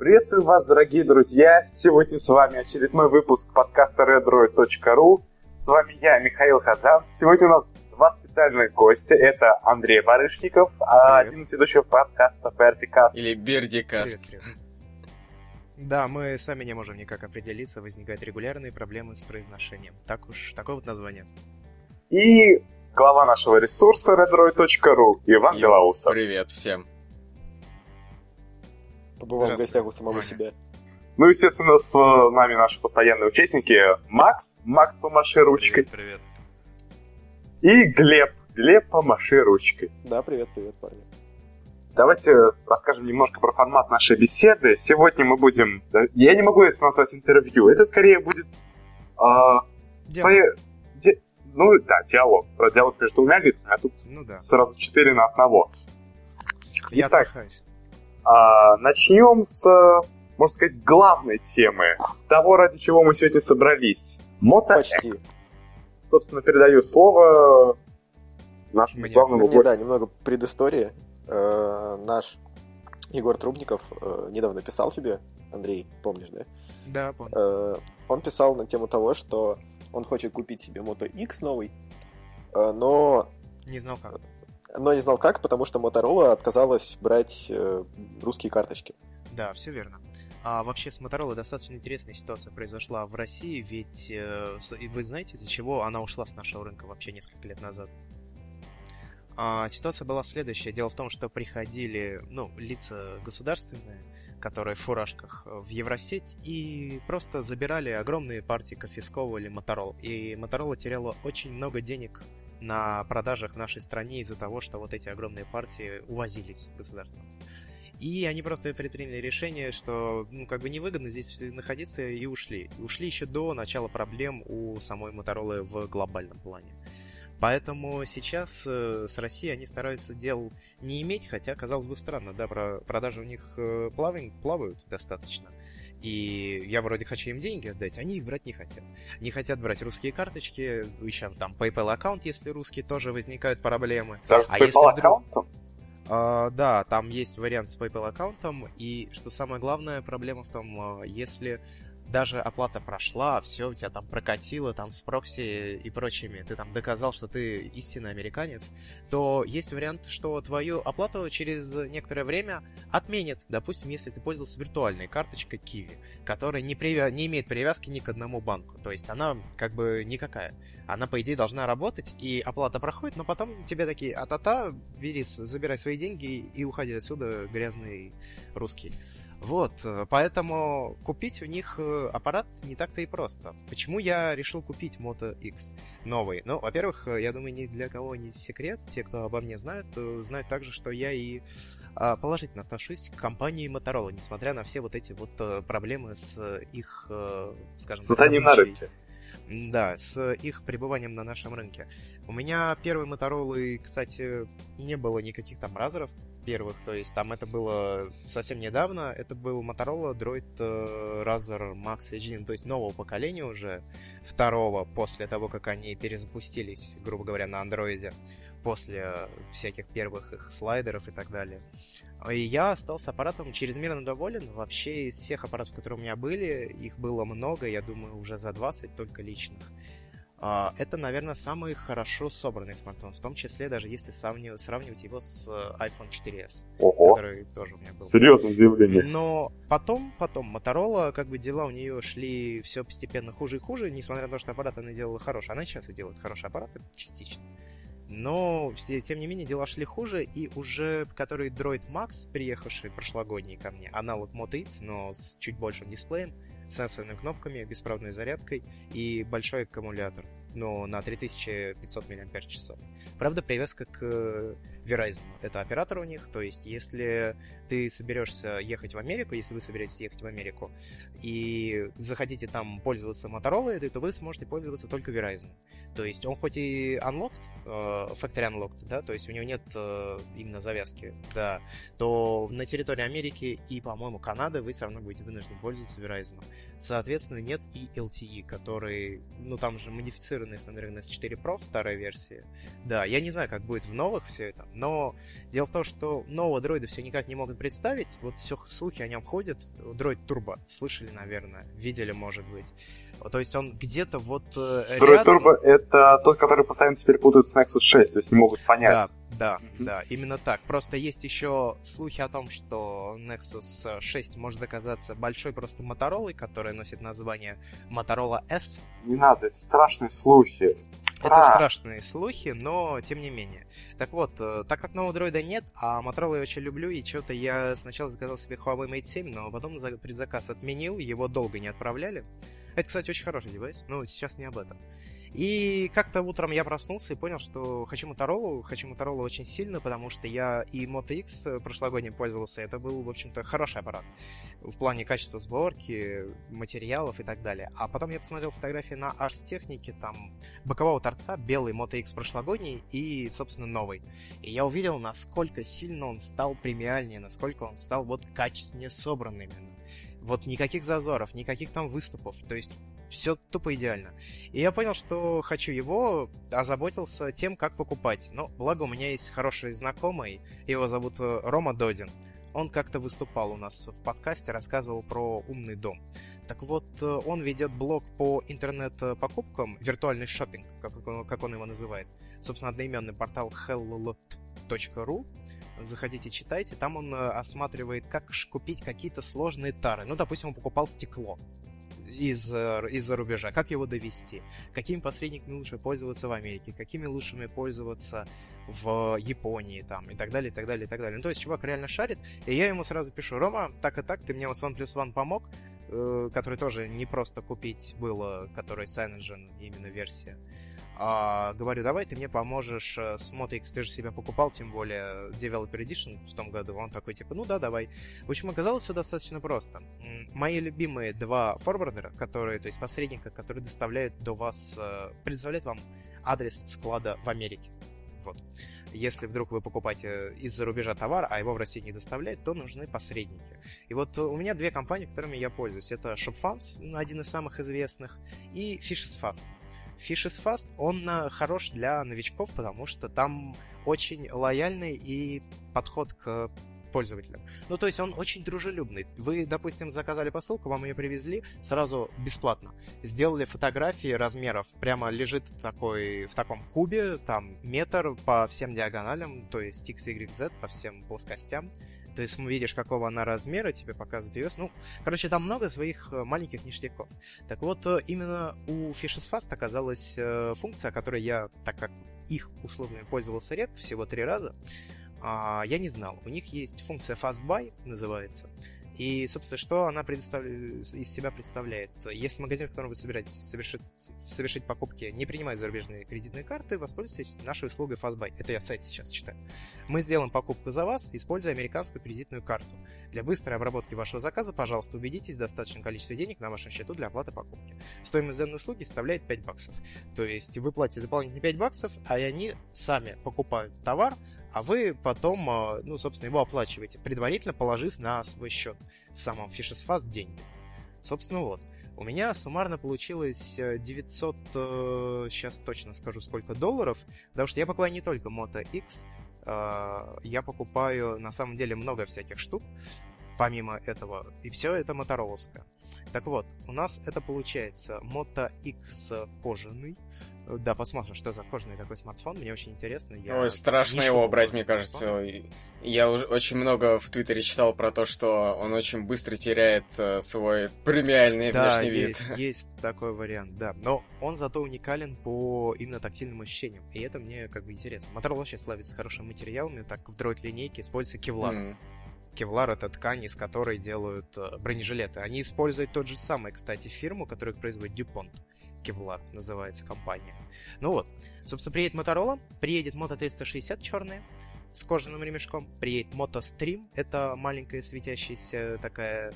Приветствую вас, дорогие друзья! Сегодня с вами очередной выпуск подкаста redroid.ru. С вами я, Михаил Хазан. Сегодня у нас два специальных гостя. Это Андрей Барышников, а один из ведущих подкаста Verticast. Или Бердикаст. Да, мы сами не можем никак определиться, возникают регулярные проблемы с произношением. Так уж, такое вот название. И глава нашего ресурса redroid.ru Иван Йо, Белоусов. Привет всем. Побывал в гостях у самого себя. Ну, естественно, с нами наши постоянные участники Макс, Макс помаши ручкой, Привет, и Глеб, Глеб помаши ручкой. Да, привет, привет, парни. Давайте расскажем немножко про формат нашей беседы. Сегодня мы будем... Я не могу это назвать интервью. Это скорее будет... а, свои... ди- Ну да, диалог. Про диалог между двумя лицами, а тут Ну да. сразу четыре на одного. Я Итак, отдыхаюсь. а, начнем с, можно сказать, главной темы. Того, ради чего мы сегодня собрались. Мото Почти. Собственно, передаю слово нашему Мне. главному Мне, гостю. да, немного предыстории. Э, наш Егор Трубников э, недавно писал тебе, Андрей, помнишь, да? Да, понял. Э, он писал на тему того, что он хочет купить себе Moto X новый, э, но, Не знал как. но не знал как, потому что Motorola отказалась брать э, русские карточки. Да, все верно. А вообще с Motorola достаточно интересная ситуация произошла в России, ведь э, вы знаете, из-за чего она ушла с нашего рынка вообще несколько лет назад? А, ситуация была следующая. Дело в том, что приходили, ну, лица государственные, которые в фуражках э, в Евросеть, и просто забирали огромные партии, конфисковывали Motorola. И Motorola теряла очень много денег на продажах в нашей стране из-за того, что вот эти огромные партии увозились государством. И они просто предприняли решение, что ну, как бы невыгодно здесь находиться, и ушли. И ушли еще до начала проблем у самой Motorola в глобальном плане. Поэтому сейчас э, с Россией они стараются дел не иметь, хотя, казалось бы, странно, да, про продажи у них э, плавают, плавают достаточно. И я вроде хочу им деньги отдать, они их брать не хотят. Не хотят брать русские карточки, еще там PayPal аккаунт, если русский, тоже возникают проблемы. Даже с А если PayPal вдруг- аккаунтом? А, да, там есть вариант с PayPal аккаунтом, и что самое главное, проблема в том, а, если даже оплата прошла, все, у тебя там прокатило, там с прокси и прочими, ты там доказал, что ты истинный американец, то есть вариант, что твою оплату через некоторое время отменят. Допустим, если ты пользовался виртуальной карточкой Kiwi, которая не, привя- не имеет привязки ни к одному банку. То есть она как бы никакая. Она, по идее, должна работать, и оплата проходит, но потом тебе такие, а-та-та, бери, забирай свои деньги и уходи отсюда, грязный русский. Вот, э, поэтому купить у них э, аппарат не так-то и просто. Почему я решил купить Moto X новый? Ну, во-первых, э, я думаю, ни для кого не секрет. Те, кто обо мне знают, знают также, что я и а, положительно отношусь к компании Motorola, несмотря на все вот эти вот проблемы с их, скажем Сатанин на рынке. Да, с их пребыванием на нашем рынке. У меня первой Motorola, кстати, не было никаких там разеров первых, то есть там это было совсем недавно, это был Motorola Droid э, Razer Max HD, то есть нового поколения уже, второго, после того, как они перезапустились, грубо говоря, на андроиде, после всяких первых их слайдеров и так далее. И я остался аппаратом чрезмерно доволен. Вообще из всех аппаратов, которые у меня были, их было много, я думаю, уже за 20 только личных. А, Это, наверное, самый хорошо собранный смартфон, в том числе даже если сравнивать, сравнивать его с э, iPhone 4s, Ого, который тоже у меня был. серьезное заявление. Но потом, потом, Motorola, как бы дела у нее шли все постепенно хуже и хуже, несмотря на то, что аппарат она делала хороший. Она сейчас и делает хорошие аппараты, частично. Но, тем не менее, дела шли хуже, и уже который Droid Max, приехавший прошлогодний ко мне, аналог X, но с чуть большим дисплеем, сенсорными кнопками, беспроводной зарядкой и большой аккумулятор, но на 3500 мАч. Правда, привязка к Verizon. Это оператор у них, то есть если ты соберешься ехать в Америку, если вы соберетесь ехать в Америку, и захотите там пользоваться Motorola, то вы сможете пользоваться только Verizon. То есть он хоть и unlocked, э, factory unlocked, да, то есть у него нет э, именно завязки, да, то на территории Америки и, по-моему, Канады вы все равно будете вынуждены пользоваться Verizon. Соответственно, нет и LTE, который, ну, там же модифицированный Snapdragon S4 Pro в старой версии. Да, я не знаю, как будет в новых все это, но дело в том, что нового дроида все никак не могут представить. Вот все слухи о нем ходят. Дроид Turbo, слышали, наверное, видели, может быть. То есть он где-то вот э, Дроид Turbo — это тот, который постоянно теперь путают с Nexus 6, то есть не могут понять. Да, да, да, именно так. Просто есть еще слухи о том, что Nexus 6 может оказаться большой просто Моторолой, которая носит название Motorola S. Не надо, это страшные слухи. Это страшные слухи, но тем не менее. Так вот, э, так как нового дроида нет, а Motorola я очень люблю, и что-то я сначала заказал себе Huawei Mate 7, но потом предзаказ отменил, его долго не отправляли. Это, кстати, очень хороший девайс, но сейчас не об этом. И как-то утром я проснулся и понял, что хочу Motorola, хочу Motorola очень сильно, потому что я и Moto X прошлогодним пользовался, это был, в общем-то, хороший аппарат в плане качества сборки, материалов и так далее. А потом я посмотрел фотографии на Ars технике, там бокового торца, белый Moto X прошлогодний и, собственно, новый. И я увидел, насколько сильно он стал премиальнее, насколько он стал вот качественнее собранным. Вот никаких зазоров, никаких там выступов. То есть все тупо идеально. И я понял, что хочу его, озаботился тем, как покупать. Но благо у меня есть хороший знакомый, его зовут э, Рома Додин. Он как-то выступал у нас в подкасте, рассказывал про умный дом. Так вот, э, он ведет блог по интернет-покупкам, виртуальный шопинг, как он, как он его называет. Собственно, одноименный портал hellot.ru, заходите, читайте. Там он э, осматривает, как купить какие-то сложные тары. Ну, допустим, он покупал стекло из, э, из-за рубежа, как его довести, какими посредниками лучше пользоваться в Америке, какими лучшими пользоваться в Японии там и так далее, и так далее, и так далее. Ну, то есть чувак реально шарит, и я ему сразу пишу, Рома, так и так, ты мне вот с OnePlus One помог, э, который тоже не просто купить было, который CyanoGen именно версия. А, говорю, давай ты мне поможешь э, с Moto X, ты же себя покупал, тем более Developer Edition в том году. Он такой, типа, ну да, давай. В общем, оказалось все достаточно просто. Мои любимые два форвардера, которые, то есть посредника, которые доставляют до вас, э, предоставляют вам адрес склада в Америке. Вот. Если вдруг вы покупаете из-за рубежа товар, а его в России не доставляют, то нужны посредники. И вот у меня две компании, которыми я пользуюсь. Это ShopFans, один из самых известных, и Fishes Fast. Fishes Fast, он э, хорош для новичков, потому что там очень лояльный и подход к пользователям. Ну, то есть он очень дружелюбный. Вы, допустим, заказали посылку, вам ее привезли сразу бесплатно. Сделали фотографии размеров. Прямо лежит такой, в таком кубе, там метр по всем диагоналям, то есть X, Y, Z по всем плоскостям. Есть видишь, какого она размера, тебе показывают ее. Ну, короче, там много своих э, маленьких ништяков. Так вот, э, именно у Fishes Fast оказалась э, функция, которой я, так как их условиями пользовался редко, всего три раза, а, я не знал. У них есть функция Fast Buy, называется. И, собственно, что она из себя представляет? Если магазин, в котором вы собираетесь совершить, совершить покупки, не принимает зарубежные кредитные карты, воспользуйтесь нашей услугой Fastbuy. Это я сайт сейчас читаю. Мы сделаем покупку за вас, используя американскую кредитную карту. Для быстрой обработки вашего заказа, пожалуйста, убедитесь в достаточном количестве денег на вашем счету для оплаты покупки. Стоимость данной услуги составляет 5 баксов. То есть вы платите дополнительные 5 баксов, а они сами покупают товар, а вы потом, э, ну, собственно, его оплачиваете, предварительно положив на свой счет в самом Fishes деньги. Собственно, вот. У меня суммарно получилось 900, э, сейчас э, точно скажу, сколько долларов, потому что я покупаю не только Moto X, я покупаю на самом деле много всяких штук, помимо этого, и все это мотороловское. Так вот, у нас это получается Moto X кожаный, да, посмотрим, что за кожаный такой смартфон. Мне очень интересно. Я Ой, страшно его брать, мне кажется. Я очень много в Твиттере читал про то, что он очень быстро теряет э, свой премиальный да, внешний есть, вид. есть такой вариант, да. Но он зато уникален по именно тактильным ощущениям. И это мне как бы интересно. Motorola вообще славится хорошими материалами. Так в дроид-линейке используется кевлар. Mm. Кевлар — это ткань, из которой делают э, бронежилеты. Они используют тот же самый, кстати, фирму, которую производит DuPont. Kevlar называется компания. Ну вот, собственно, приедет Motorola, приедет Moto 360 черная, с кожаным ремешком. Приедет Moto Stream, это маленькая светящаяся такая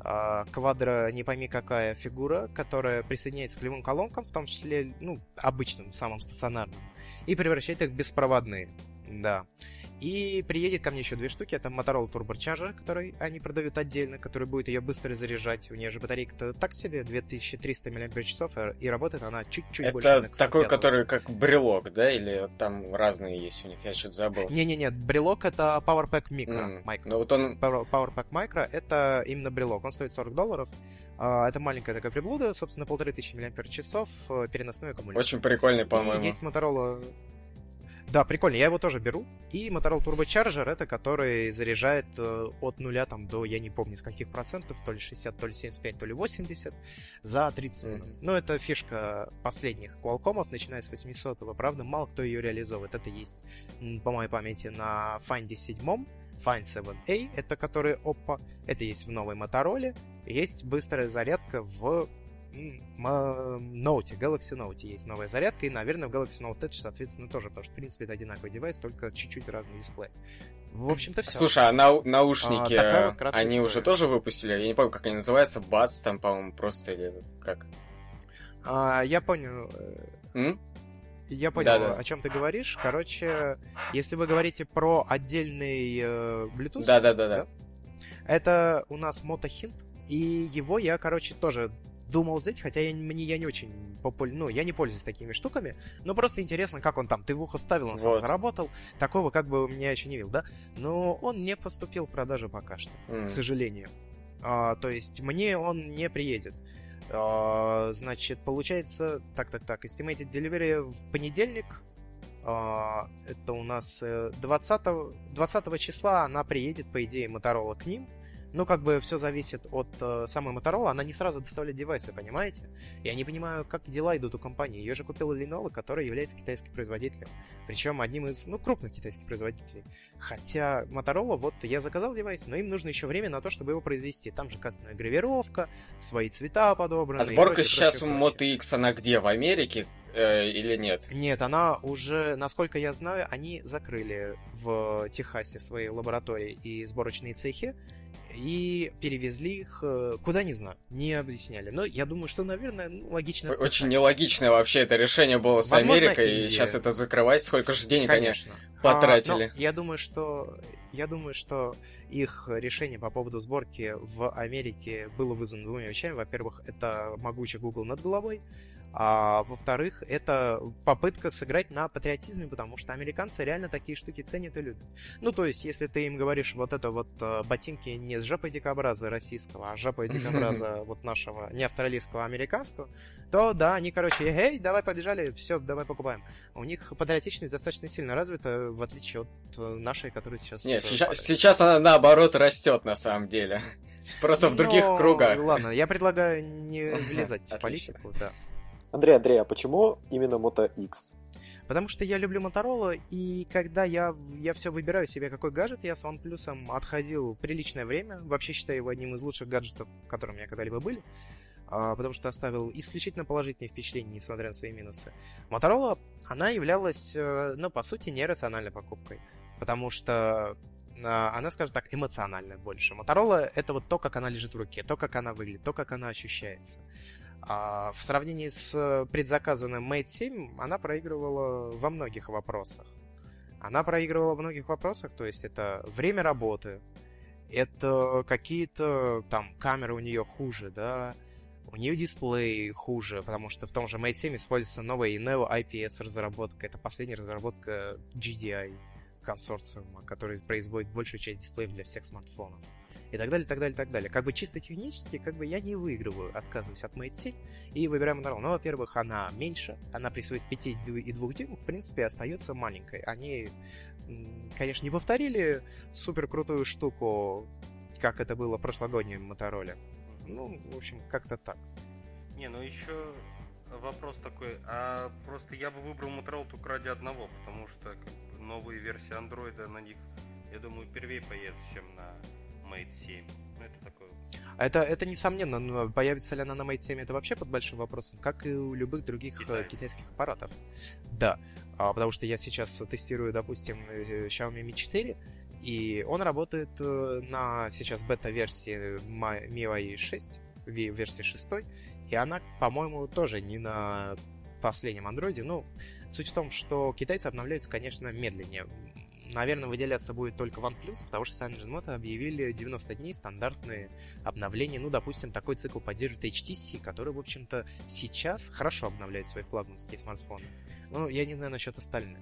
а, квадро, не пойми какая фигура, которая присоединяется к любым колонкам, в том числе, ну, обычным, самым стационарным, и превращает их в беспроводные. Да. И приедет ко мне еще две штуки. Это Motorola Turbocharger, который они продают отдельно, который будет ее быстро заряжать. У нее же батарейка-то так себе, 2300 мАч, и работает она чуть-чуть Это больше. Это такой, который как брелок, да? Или там разные есть у них? Я что-то забыл. Не-не-не, брелок это PowerPack Micro. Mm. Micro. Ну, вот он... PowerPack Micro это именно брелок. Он стоит 40 долларов. А, это маленькая такая приблуда, собственно, полторы тысячи мАч, э, переносной аккумулятор. Очень прикольный, по-моему. Есть Motorola да, прикольно, я его тоже беру. И Motorola Turbo Charger это который заряжает э, от нуля там до, я не помню, с каких процентов, то ли 60, то ли 75, то ли 80 за 30 минут. Mm-hmm. Но это фишка последних Qualcomm, начиная с 800-го. Правда, мало кто ее реализовывает. Это есть, по моей памяти, на Find 7 Find 7A, это который Oppo, это есть в новой Motorola, есть быстрая зарядка в Note, Galaxy Note есть новая зарядка, и, наверное, в Galaxy Note Edge, соответственно, тоже, потому что, в принципе, это одинаковый девайс, только чуть-чуть разный дисплей. В общем-то, все. Слушай, а нау- наушники, а, они история. уже тоже выпустили? Я не помню, как они называются, Бац там, по-моему, просто или как? А, я понял. М? Я понял, Да-да. о чем ты говоришь. Короче, если вы говорите про отдельный э, Bluetooth, да-да-да, да? это у нас Moto Hint, и его я, короче, тоже думал взять, хотя я, мне я не очень популь... ну, я не пользуюсь такими штуками, но просто интересно, как он там, ты в ухо вставил, он сам вот. заработал, такого как бы у меня еще не видел, да? Но он не поступил в продажу пока что, mm. к сожалению. А, то есть мне он не приедет. А, значит, получается, так-так-так, estimated delivery в понедельник, а, это у нас 20, э, 20 числа она приедет, по идее, Моторола к ним, ну, как бы все зависит от э, самой Motorola. Она не сразу доставляет девайсы, понимаете? Я не понимаю, как дела идут у компании. Ее же купила Lenovo, который является китайским производителем. Причем одним из, ну, крупных китайских производителей. Хотя Motorola, вот я заказал девайс, но им нужно еще время на то, чтобы его произвести. Там же кастомная гравировка, свои цвета подобраны. А сборка прочее, сейчас прочее, у Moto X, она где? В Америке? Э, или нет? Нет, она уже, насколько я знаю, они закрыли в Техасе свои лаборатории и сборочные цехи и перевезли их э, куда не знаю, не объясняли. Но я думаю, что, наверное, ну, логично. Очень нелогичное вообще это решение было с Возможно, Америкой, и... и сейчас это закрывать, сколько же денег Конечно. они потратили. А, я думаю, что я думаю, что их решение по поводу сборки в Америке было вызвано двумя вещами. Во-первых, это могучий Google над головой. А во-вторых, это попытка сыграть на патриотизме, потому что американцы реально такие штуки ценят и любят. Ну, то есть, если ты им говоришь вот это вот э, ботинки не с жопой дикобраза российского, а с жопой дикобраза вот нашего, не австралийского, а американского, то да, они, короче, эй, давай побежали, все, давай покупаем. У них патриотичность достаточно сильно развита, в отличие от э, нашей, которая сейчас... Нет, сейчас, сейчас она наоборот растет на самом деле. Просто в других Но... кругах. Ладно, я предлагаю не влезать в политику, да. Андрей, Андрей, а почему именно Moto X? Потому что я люблю Motorola, и когда я, я все выбираю себе, какой гаджет, я с OnePlus отходил приличное время. Вообще считаю его одним из лучших гаджетов, которым у меня когда-либо были. А, потому что оставил исключительно положительные впечатления, несмотря на свои минусы. Motorola, она являлась, э, ну, по сути, нерациональной покупкой. Потому что а, она, скажем так, эмоциональная больше. Motorola — это вот то, как она лежит в руке, то, как она выглядит, то, как она ощущается. А в сравнении с предзаказанным Mate 7 она проигрывала во многих вопросах. Она проигрывала во многих вопросах, то есть это время работы, это какие-то там камеры у нее хуже, да, у нее дисплей хуже, потому что в том же Mate 7 используется новая Neo IPS разработка. Это последняя разработка GDI консорциума, который производит большую часть дисплеев для всех смартфонов и так далее, так далее, так далее. Как бы чисто технически, как бы я не выигрываю, отказываюсь от Mate 7 и выбираю Motorola. Ну, во-первых, она меньше, она при своих 5,2 дюймах, в принципе, остается маленькой. Они, конечно, не повторили супер крутую штуку, как это было в прошлогоднем Motorola. Ну, в общем, как-то так. Не, ну еще вопрос такой, а просто я бы выбрал Motorola только ради одного, потому что как бы, новые версии андроида на них, я думаю, первее поедут, чем на Mate 7. Ну, это такое... Это, это несомненно, но появится ли она на Mate 7, это вообще под большим вопросом, как и у любых других э, Китайцев. китайских аппаратов. Да, а, потому что я сейчас тестирую, допустим, э, Xiaomi Mi 4, и он работает э, на сейчас бета-версии MIUI 6, ви- версии 6, и она, по-моему, тоже не на последнем андроиде. Ну, суть в том, что китайцы обновляются, конечно, медленнее. Наверное, выделяться будет только OnePlus, потому что Sanjin объявили 90 дней стандартные обновления. Ну, допустим, такой цикл поддерживает HTC, который, в общем-то, сейчас хорошо обновляет свои флагманские смартфоны. Ну, я не знаю насчет остальных.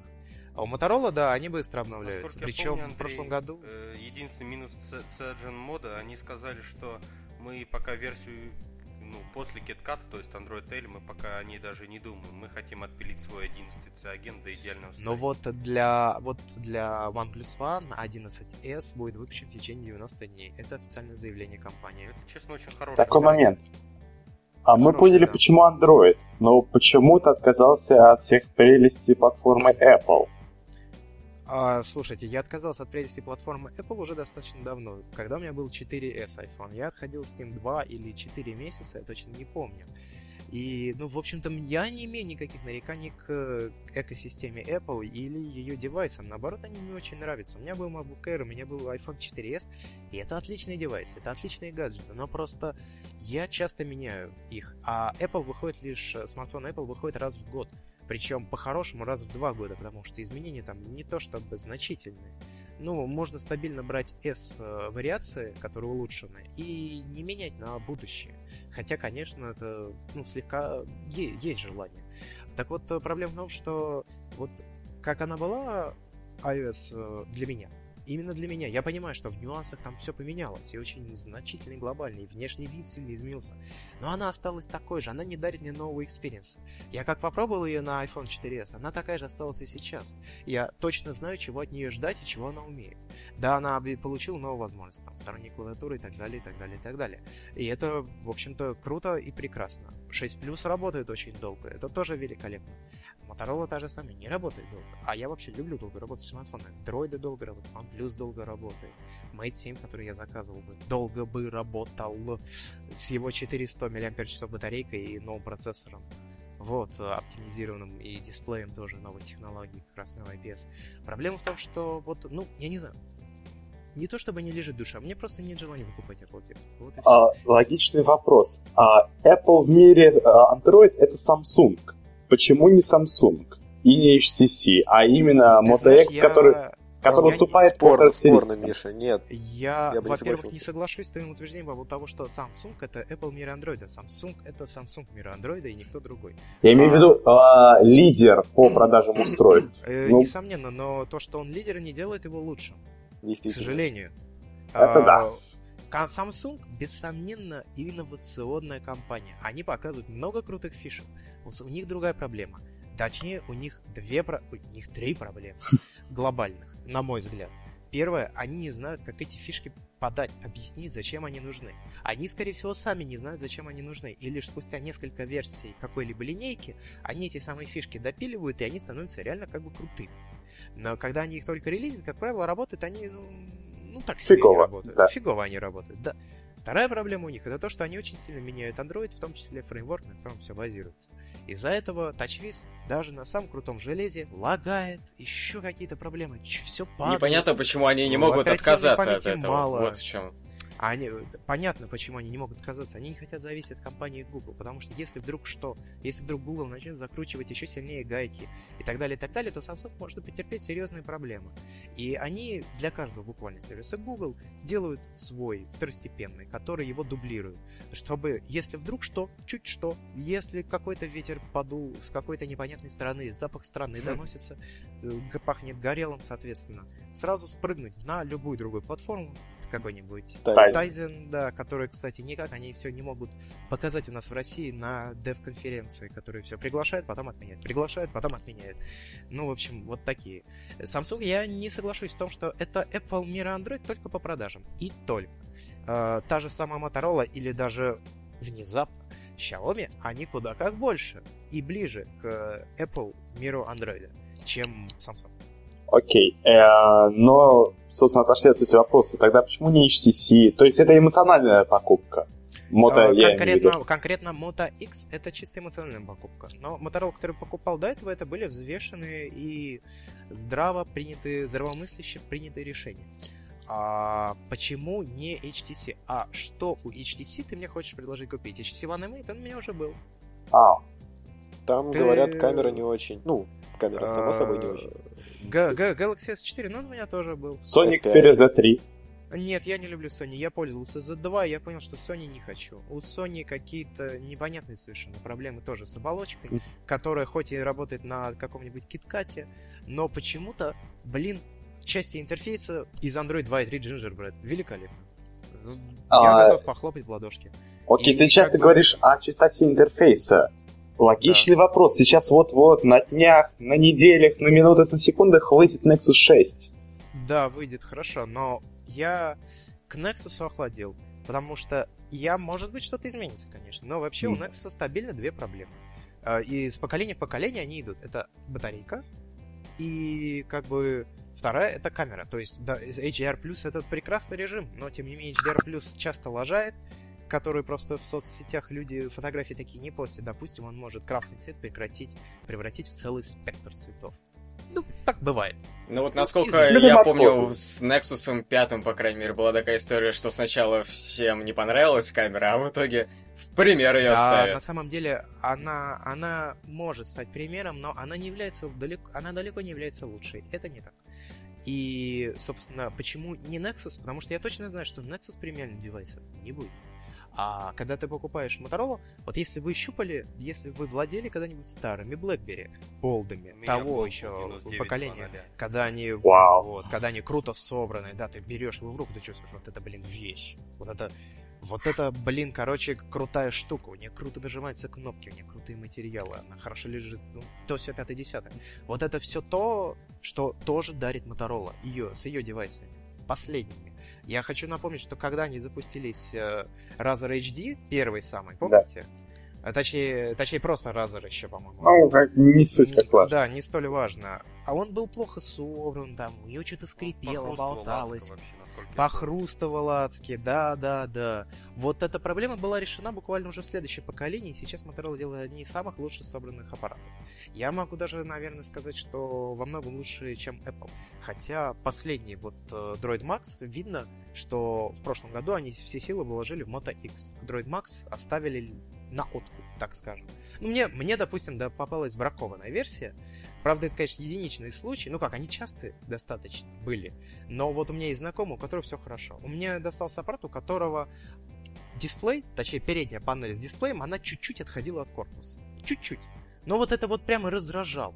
А у Motorola, да, они быстро обновляются. Причем помню, в Андрей, прошлом году... э, единственный минус CGen мода, они сказали, что мы пока версию ну, после KitKat, то есть Android L, мы пока о ней даже не думаем. Мы хотим отпилить свой 11 C-агент до идеального Но состояния. вот для, вот для OnePlus One 11s будет выпущен в течение 90 дней. Это официальное заявление компании. Это, честно, очень хороший Такой вариант. момент. А мы Хороший, поняли, да. почему Android, но почему ты отказался от всех прелестей платформы Apple. А, слушайте, я отказался от прелести платформы Apple уже достаточно давно. Когда у меня был 4S iPhone, я отходил с ним 2 или 4 месяца, я точно не помню. И, ну, в общем-то, я не имею никаких нареканий к э, экосистеме Apple или ее девайсам. Наоборот, они мне очень нравятся. У меня был MacBook Air, у меня был iPhone 4s, и это отличный девайс, это отличные гаджеты, но просто я часто меняю их. А Apple выходит лишь, э, смартфон Apple выходит раз в год. Причем по-хорошему раз в два года, потому что изменения там не то чтобы значительные. Ну, можно стабильно брать S-вариации, которые улучшены, и не менять на будущее. Хотя, конечно, это ну, слегка есть желание. Так вот, э, проблема в том, что вот как она была, iOS э, для меня, именно для меня. Я понимаю, что в нюансах там все поменялось, и очень значительный, глобальный, внешний вид сильно изменился. Но она осталась такой же, она не дарит мне нового experience а. Я как попробовал ее на iPhone 4s, она такая же осталась и сейчас. Я точно знаю, чего от нее ждать и чего она умеет. Да, она получила новую возможность, там, сторонней клавиатуры и так далее, и так далее, и так далее. И это, в общем-то, круто и прекрасно. 6 Plus работает очень долго, это тоже великолепно. Motorola та же самая, не работает долго. А я вообще люблю долго работать с смартфонами. Droid долго работает, OnePlus долго работает. Mate 7, который я заказывал бы, долго бы работал с его 400 мАч батарейкой и новым процессором. Вот, оптимизированным и дисплеем тоже новой технологии, как раз на IPS. Проблема в том, что вот, ну, я не знаю, не то чтобы не лежит душа, мне просто нет желания покупать Apple TV. Вот. А, логичный вопрос. А Apple в мире а, Android это Samsung. Почему не Samsung и не HTC, а именно Ты Moto знаешь, X, я- который, который уступает по Спорно, спорно, характеристикам? Миша, нет. Я, Я не во-первых, не соглашусь с твоим утверждением по поводу того, что Samsung это Apple мира Android. Samsung это Samsung мира Android и никто другой. Я имею в виду а, лидер по продажам устройств. Э, Ну. Несомненно, но то, что он лидер, не делает его лучшим. К сожалению. Это да. да. Samsung, бессомненно, инновационная компания. Они показывают много крутых фишек. У них другая проблема. Точнее, у них две про... у них три проблемы глобальных, на мой взгляд. Первое, они не знают, как эти фишки подать, объяснить, зачем они нужны. Они, скорее всего, сами не знают, зачем они нужны. И лишь спустя несколько версий какой-либо линейки они эти самые фишки допиливают, и они становятся реально как бы крутыми. Но когда они их только релизят, как правило, работают они, ну, ну так себе Фигово, они работают. да. Фигово они работают, да. Вторая проблема у них это то, что они очень сильно меняют Android, в том числе фреймворк, на котором все базируется. Из-за этого TouchWiz даже на самом крутом железе лагает, еще какие-то проблемы, все падает. Непонятно, почему они не могут отказаться от этого. мало. Вот в чем. А Они, понятно, почему они не могут отказаться. Они не хотят зависеть от компании Google, потому что если вдруг что, если вдруг Google начнет закручивать еще сильнее гайки и так далее, и так далее, то Samsung может потерпеть серьезные проблемы. И они для каждого буквально сервиса Google делают свой второстепенный, который его дублирует, чтобы, если вдруг что, чуть что, если какой-то ветер подул с какой-то непонятной стороны, запах страны доносится, э, пахнет горелым, соответственно, сразу спрыгнуть на любую другую платформу, какой-нибудь Tizen. Tizen, да, которые, кстати, никак они все не могут показать у нас в России на дев-конференции, которые все приглашают, потом отменяют, приглашают, потом отменяют. Ну, в общем, вот такие. Samsung я не соглашусь в том, что это Apple мира Android только по продажам. И только. Э, та же самая Motorola или даже внезапно Xiaomi, они куда как больше и ближе к Apple миру Android, чем Samsung. Окей. Э, но, собственно, отошли от сути вопроса. Тогда почему не HTC? То есть это эмоциональная покупка? Мото, а, конкретно, конкретно Moto X это чисто эмоциональная покупка. Но Motorola, который покупал до этого, это были взвешенные и здраво принятые, здравомыслящие принятые решения. А почему не HTC? А что у HTC ты мне хочешь предложить купить? HTC One M8, он у меня уже был. А. Там, ты... говорят, камера не очень. Ну, камера, само собой, не очень. Galaxy S4, ну, у меня тоже был. Sony Xperia Z3. Нет, я не люблю Sony. Я пользовался Z2, я понял, что Sony не хочу. У Sony какие-то непонятные совершенно проблемы тоже с оболочкой, которая хоть и работает на каком-нибудь киткате, но почему-то, блин, части интерфейса из Android 2.3 Gingerbread. Великолепно. Ну, я а... готов похлопать в ладошки. Окей, и ты часто бы... говоришь о чистоте интерфейса. Логичный да. вопрос. Сейчас вот-вот на днях, на неделях, на минутах, на секундах выйдет Nexus 6. Да, выйдет хорошо, но я к Nexus охладел, потому что я, может быть, что-то изменится, конечно, но вообще mm. у Nexus стабильно две проблемы. А, и с поколения в поколение они идут. Это батарейка и как бы вторая это камера. То есть да, HDR Plus это прекрасный режим, но тем не менее HDR Plus часто лажает, который просто в соцсетях люди фотографии такие не постят. Допустим, он может красный цвет прекратить, превратить в целый спектр цветов. Ну, так бывает. Ну вот насколько ну, я помню, с Nexus 5, по крайней мере, была такая история, что сначала всем не понравилась камера, а в итоге в пример ее ставят. На самом деле, она, она может стать примером, но она не является далеко, она далеко не является лучшей. Это не так. И, собственно, почему не Nexus? Потому что я точно знаю, что Nexus премиальным девайсом не будет. А когда ты покупаешь Motorola, вот если вы щупали, если вы владели когда-нибудь старыми BlackBerry, болдами, того еще поколения, когда они, wow. вот, когда они круто собраны, да, ты берешь его в руку, ты чувствуешь, вот это, блин, вещь. Вот это, вот это, блин, короче, крутая штука. У нее круто нажимаются кнопки, у нее крутые материалы, она хорошо лежит, ну, то все пятое десятое. Вот это все то, что тоже дарит Motorola, ее, с ее девайсами, последними. Я хочу напомнить, что когда они запустились э, Razer HD, первый самый, помните? Да. Точнее, точнее, просто Razer еще, по-моему. Ну, как, не суть как важно. Да, не столь важно. А он был плохо собран, там, у него что-то скрипело, болталось. Вообще похрустывал адски, да, да, да. Вот эта проблема была решена буквально уже в следующем поколении, сейчас Motorola делает одни из самых лучших собранных аппаратов. Я могу даже, наверное, сказать, что во многом лучше, чем Apple. Хотя последний вот э, Droid Max, видно, что в прошлом году они все силы вложили в Moto X. Droid Max оставили на откуп, так скажем. Ну, мне, мне, допустим, да, попалась бракованная версия, Правда, это, конечно, единичные случаи. Ну как, они часто достаточно были. Но вот у меня есть знакомый, у которого все хорошо. У меня достался аппарат, у которого дисплей, точнее передняя панель с дисплеем, она чуть-чуть отходила от корпуса. Чуть-чуть. Но вот это вот прямо раздражало.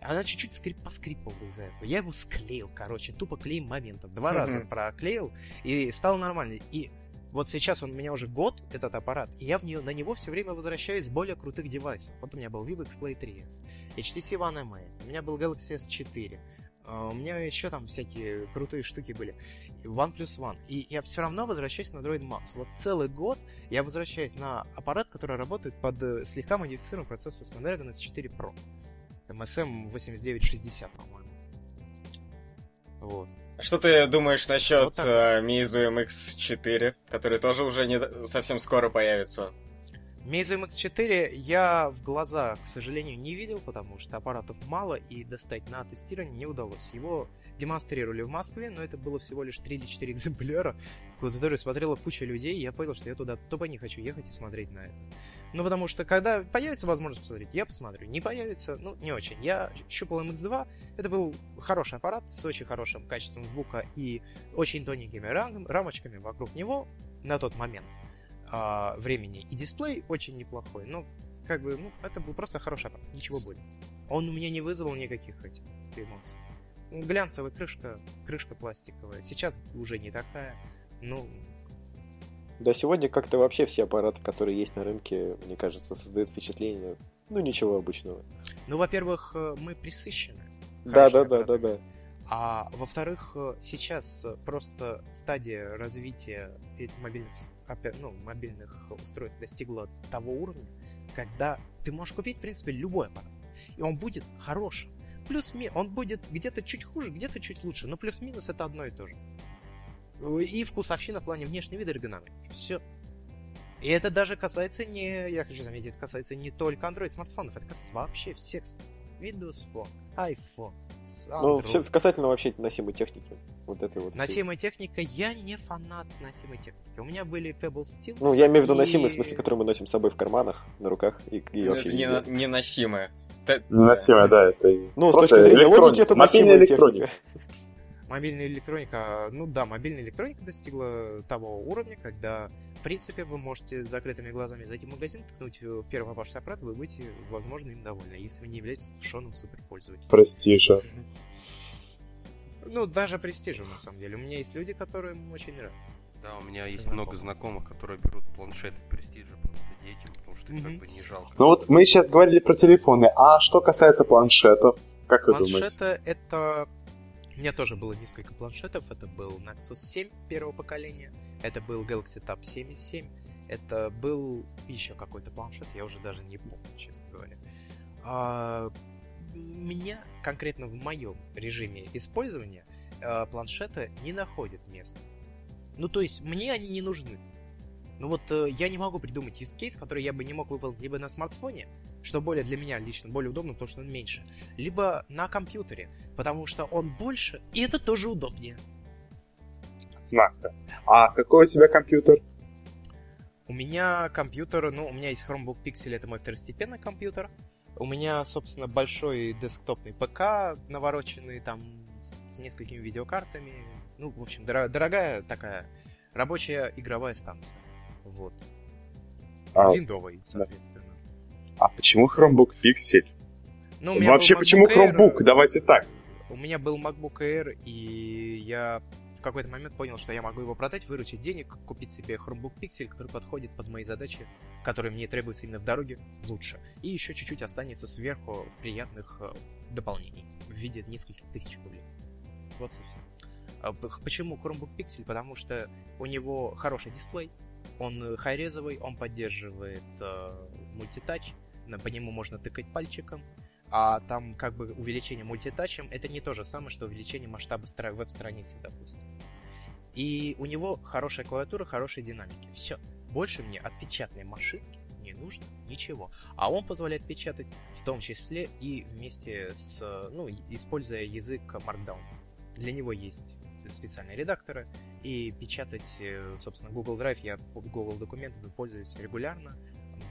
Она чуть-чуть скрип поскрипывала из-за этого. Я его склеил, короче, тупо клеим моментом. Два раза проклеил, и стало нормально. И вот сейчас он у меня уже год, этот аппарат, и я в нее, на него все время возвращаюсь с более крутых девайсов. Вот у меня был Vivo X-Play 3S, HTC One M8, у меня был Galaxy S4, Uh, у меня еще там всякие крутые штуки были. OnePlus One. И я все равно возвращаюсь на Droid Max. Вот целый год я возвращаюсь на аппарат, который работает под э, слегка модифицированным процессором Snapdragon S4 Pro. MSM 8960, по-моему. Вот. Что ты думаешь насчет вот uh, Meizu MX4, который тоже уже не совсем скоро появится? Meizu MX4 я в глаза, к сожалению, не видел, потому что аппаратов мало и достать на тестирование не удалось. Его демонстрировали в Москве, но это было всего лишь 3 или 4 экземпляра, которые смотрела куча людей, и я понял, что я туда тупо не хочу ехать и смотреть на это. Ну, потому что, когда появится возможность посмотреть, я посмотрю. Не появится, ну, не очень. Я щупал MX2, это был хороший аппарат с очень хорошим качеством звука и очень тоненькими рам рамочками вокруг него на тот момент а, времени. И дисплей очень неплохой, но, как бы, ну, это был просто хороший аппарат, ничего более. Он у меня не вызвал никаких этих эмоций. Глянцевая крышка, крышка пластиковая. Сейчас уже не такая. Ну, да, сегодня как-то вообще все аппараты, которые есть на рынке, мне кажется, создают впечатление, ну, ничего обычного. Ну, во-первых, э, мы присыщены. Да, да, да, да, да. А во-вторых, э, сейчас просто стадия развития мобильных, ну, мобильных устройств достигла того уровня, когда ты можешь купить, в принципе, любой аппарат. И он будет хорошим. плюс он будет где-то чуть хуже, где-то чуть лучше, но плюс-минус это одно и то же. И вкусовщина в плане внешнего вида эргономики. Все. И это даже касается не, я хочу заметить, это касается не только Android смартфонов, это касается вообще всех Windows Phone, iPhone, Android. Ну, все касательно вообще носимой техники. Вот этой вот. Носимая техника, я не фанат носимой техники. У меня были Pebble Steel. Ну, я имею в виду и... носимые, в смысле, которые мы носим с собой в карманах, на руках и, и ну, вообще. Это не, не носимая. Носимая, да, это. Ну, с точки зрения логики, это носимая электроника. Мобильная электроника, ну да, мобильная электроника достигла того уровня, когда принципе, вы можете с закрытыми глазами зайти в магазин, ткнуть в первый попавшийся аппарат, вы будете, возможно, им довольны, если вы не являетесь сушеным суперпользователем. Престижа. Ну, даже престижем, на самом деле. У меня есть люди, которым очень нравится. Да, у меня есть Знаком. много знакомых, которые берут планшеты престижа просто детям, потому что mm-hmm. как бы не жалко. Ну вот мы сейчас говорили про телефоны, а что касается планшетов, как вы думаете? Планшеты это... У меня тоже было несколько планшетов. Это был Nexus 7 первого поколения, это был Galaxy Tab 77. Это был еще какой-то планшет, я уже даже не помню, честно говоря. А, меня конкретно в моем режиме использования а, планшета не находят места. Ну, то есть, мне они не нужны. Ну вот э, я не могу придумать use case, который я бы не мог выполнить либо на смартфоне, что более для меня лично более удобно, потому что он меньше, либо на компьютере, потому что он больше, и это тоже удобнее. Однако. А какой у тебя компьютер? У меня компьютер, ну, у меня есть Chromebook Pixel, это мой второстепенный компьютер. У меня, собственно, большой десктопный ПК, навороченный там с, несколькими видеокартами. Ну, в общем, дор- дорогая такая рабочая игровая станция. Вот. А, Виндовой, соответственно. Да. А почему Chromebook Pixel? Ну, Вообще, почему Chromebook? Air, Давайте так. У меня был MacBook Air, и я какой-то момент понял, что я могу его продать, выручить денег, купить себе Chromebook Pixel, который подходит под мои задачи, которые мне требуются именно в дороге, лучше. И еще чуть-чуть останется сверху приятных э, дополнений в виде нескольких тысяч рублей. Вот и все. А почему Chromebook Pixel? Потому что у него хороший дисплей, он хайрезовый, он поддерживает э, мультитач, по нему можно тыкать пальчиком, а там как бы увеличение мультитачем это не то же самое, что увеличение масштаба веб-страницы, допустим. И у него хорошая клавиатура, хорошие динамики. Все. Больше мне от печатной машинки не нужно ничего. А он позволяет печатать в том числе и вместе с, ну, используя язык Markdown. Для него есть специальные редакторы, и печатать, э, собственно, Google Drive я Google документами пользуюсь регулярно,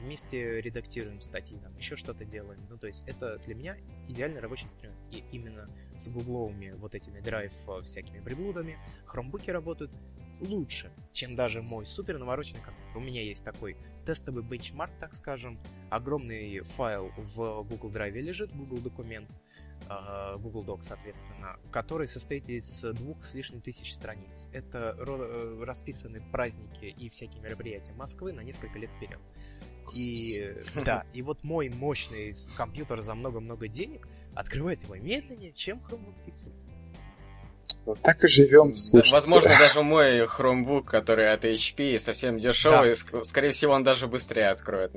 вместе редактируем статьи, там еще что-то делаем. Ну, то есть это для меня идеальный рабочий инструмент. И именно с гугловыми вот этими драйв э, всякими приблудами хромбуки работают лучше, чем даже мой супер навороченный компьютер. У меня есть такой тестовый бенчмарк, так скажем. Огромный файл в Google Drive лежит, Google документ, э, Google Doc, соответственно, который состоит из двух с лишним тысяч страниц. Это э, расписаны праздники и всякие мероприятия Москвы на несколько лет вперед. И да, и вот мой мощный компьютер за много-много денег открывает его медленнее, чем Chromebook Pixel. Вот так и живем. Слушайте. Возможно, даже мой Chromebook, который от HP, совсем дешевый, да. скорее всего, он даже быстрее откроет.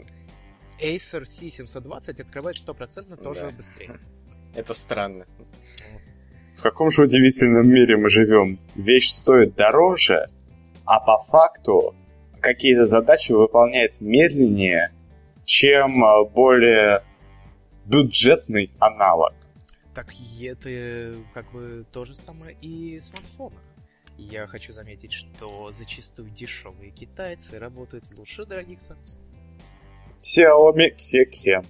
Acer C720 открывает стопроцентно тоже да. быстрее. Это странно. В каком же удивительном мире мы живем? Вещь стоит дороже, а по факту какие-то задачи выполняет медленнее, чем а, более бюджетный аналог. Так это как бы то же самое и в смартфонах. Я хочу заметить, что зачастую дешевые китайцы работают лучше дорогих Samsung. Xiaomi Keke.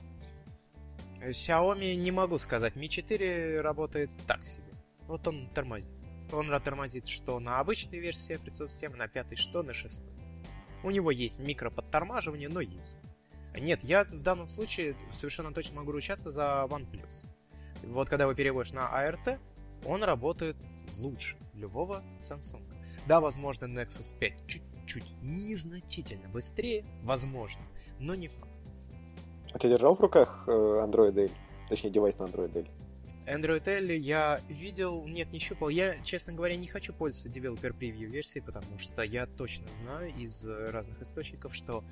Xiaomi не могу сказать. Mi 4 работает так себе. Вот он тормозит. Он тормозит что на обычной версии операционной системы, на пятой, что на шестой. У него есть микроподтормаживание, но есть. Нет, я в данном случае совершенно точно могу ручаться за OnePlus. Вот когда вы переводишь на ART, он работает лучше любого Samsung. Да, возможно, Nexus 5 чуть-чуть незначительно быстрее, возможно, но не факт. А ты держал в руках э, Android L? Точнее, девайс на Android L? Android L я видел, нет, не щупал. Я, честно говоря, не хочу пользоваться Developer Preview версией, потому что я точно знаю из разных источников, что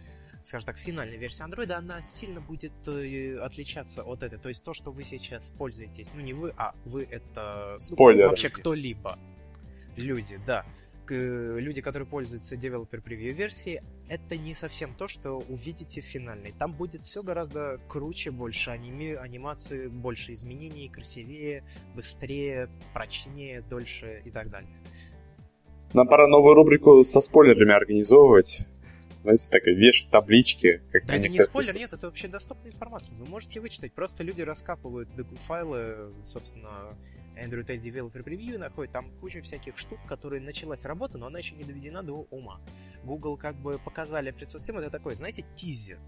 скажем так, финальная версия Android, она сильно будет э, отличаться от этой. То есть то, что вы сейчас пользуетесь, ну не вы, а вы это Спойлер. вообще кто-либо. Люди, да. Люди, которые пользуются Developer Preview версией, это не совсем то, что увидите в финальной. Там будет все гораздо круче, больше аниме, анимации, больше изменений, красивее, быстрее, прочнее, дольше и так далее. Нам пора новую рубрику со спойлерами организовывать знаете, так вешать таблички. Как да это не спойлер, нет, это вообще доступная информация. Вы можете вычитать. Просто люди раскапывают файлы, собственно, Android L Developer Preview находят там кучу всяких штук, которые началась работа, но она еще не доведена до ума. Google как бы показали присутствие, это такой, знаете, тизер.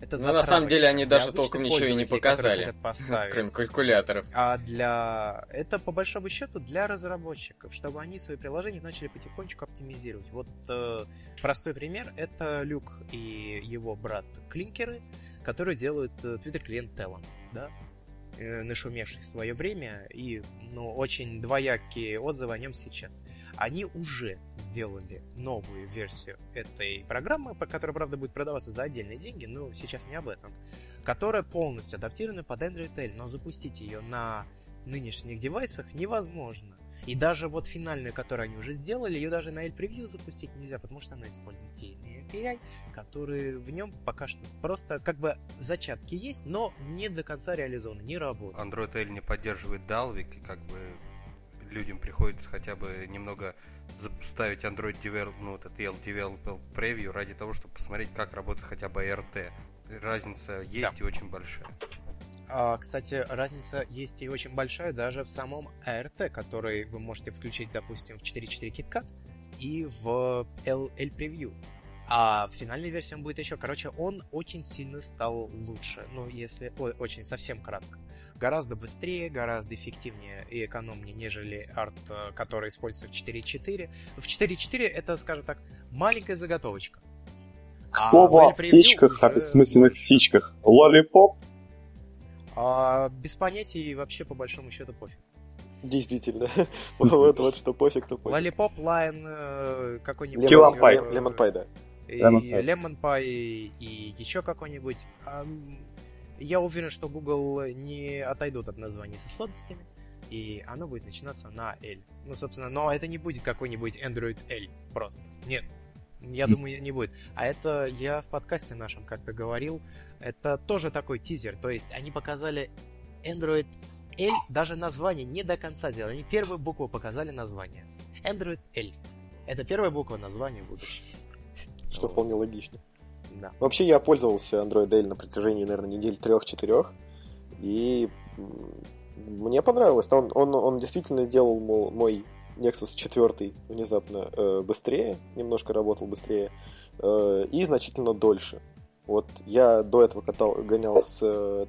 Это Но на самом деле они даже толком ничего и не показали, кроме калькуляторов. А для... Это, по большому счету, для разработчиков, чтобы они свои приложения начали потихонечку оптимизировать. Вот э, простой пример — это Люк и его брат Клинкеры, которые делают э, Twitter клиент Telon, да? Э, нашумевший в свое время и ну, очень двоякие отзывы о нем сейчас. Они уже сделали новую версию этой программы, которая, правда, будет продаваться за отдельные деньги, но сейчас не об этом, которая полностью адаптирована под Android L, но запустить ее на нынешних девайсах невозможно. И даже вот финальную, которую они уже сделали, ее даже на L-Preview запустить нельзя, потому что она использует те иные API, которые в нем пока что просто как бы зачатки есть, но не до конца реализованы, не работают. Android L не поддерживает Dalvik, и как бы людям приходится хотя бы немного ставить Android Develop, ну, вот этот L Develop Preview ради того, чтобы посмотреть, как работает хотя бы RT. Разница есть да. и очень большая. А, кстати, разница есть и очень большая даже в самом ART, который вы можете включить, допустим, в 4.4 KitKat и в L, L Preview. А финальная версия будет еще, короче, он очень сильно стал лучше. Ну, если о, очень совсем кратко. Гораздо быстрее, гораздо эффективнее и экономнее, нежели арт, э, который используется в 4.4. В 4.4 это, скажем так, маленькая заготовочка. К слову а о птичках, о бессмысленных птичках. Лолипоп а, без понятия и вообще по большому счету пофиг. Действительно. вот, вот что пофиг, то пофиг. Lollipop, лайм, э, какой-нибудь... Lemon pie. Lemon pie, да. Lemon pie и еще какой-нибудь. Я уверен, что Google не отойдут от названия со сладостями, и оно будет начинаться на L. Ну, собственно, но это не будет какой-нибудь Android L просто. Нет, я думаю, не будет. А это я в подкасте нашем как-то говорил. Это тоже такой тизер. То есть они показали Android L, даже название не до конца сделали. Они первую букву показали название. Android L. Это первая буква названия будущего. Что вполне логично. Да. Вообще я пользовался Android L на протяжении, наверное, недель трех-четырех. И мне понравилось. Он, он, он действительно сделал мол, мой Nexus 4 внезапно э, быстрее, немножко работал быстрее э, и значительно дольше. Вот я до этого катал, гонял с э,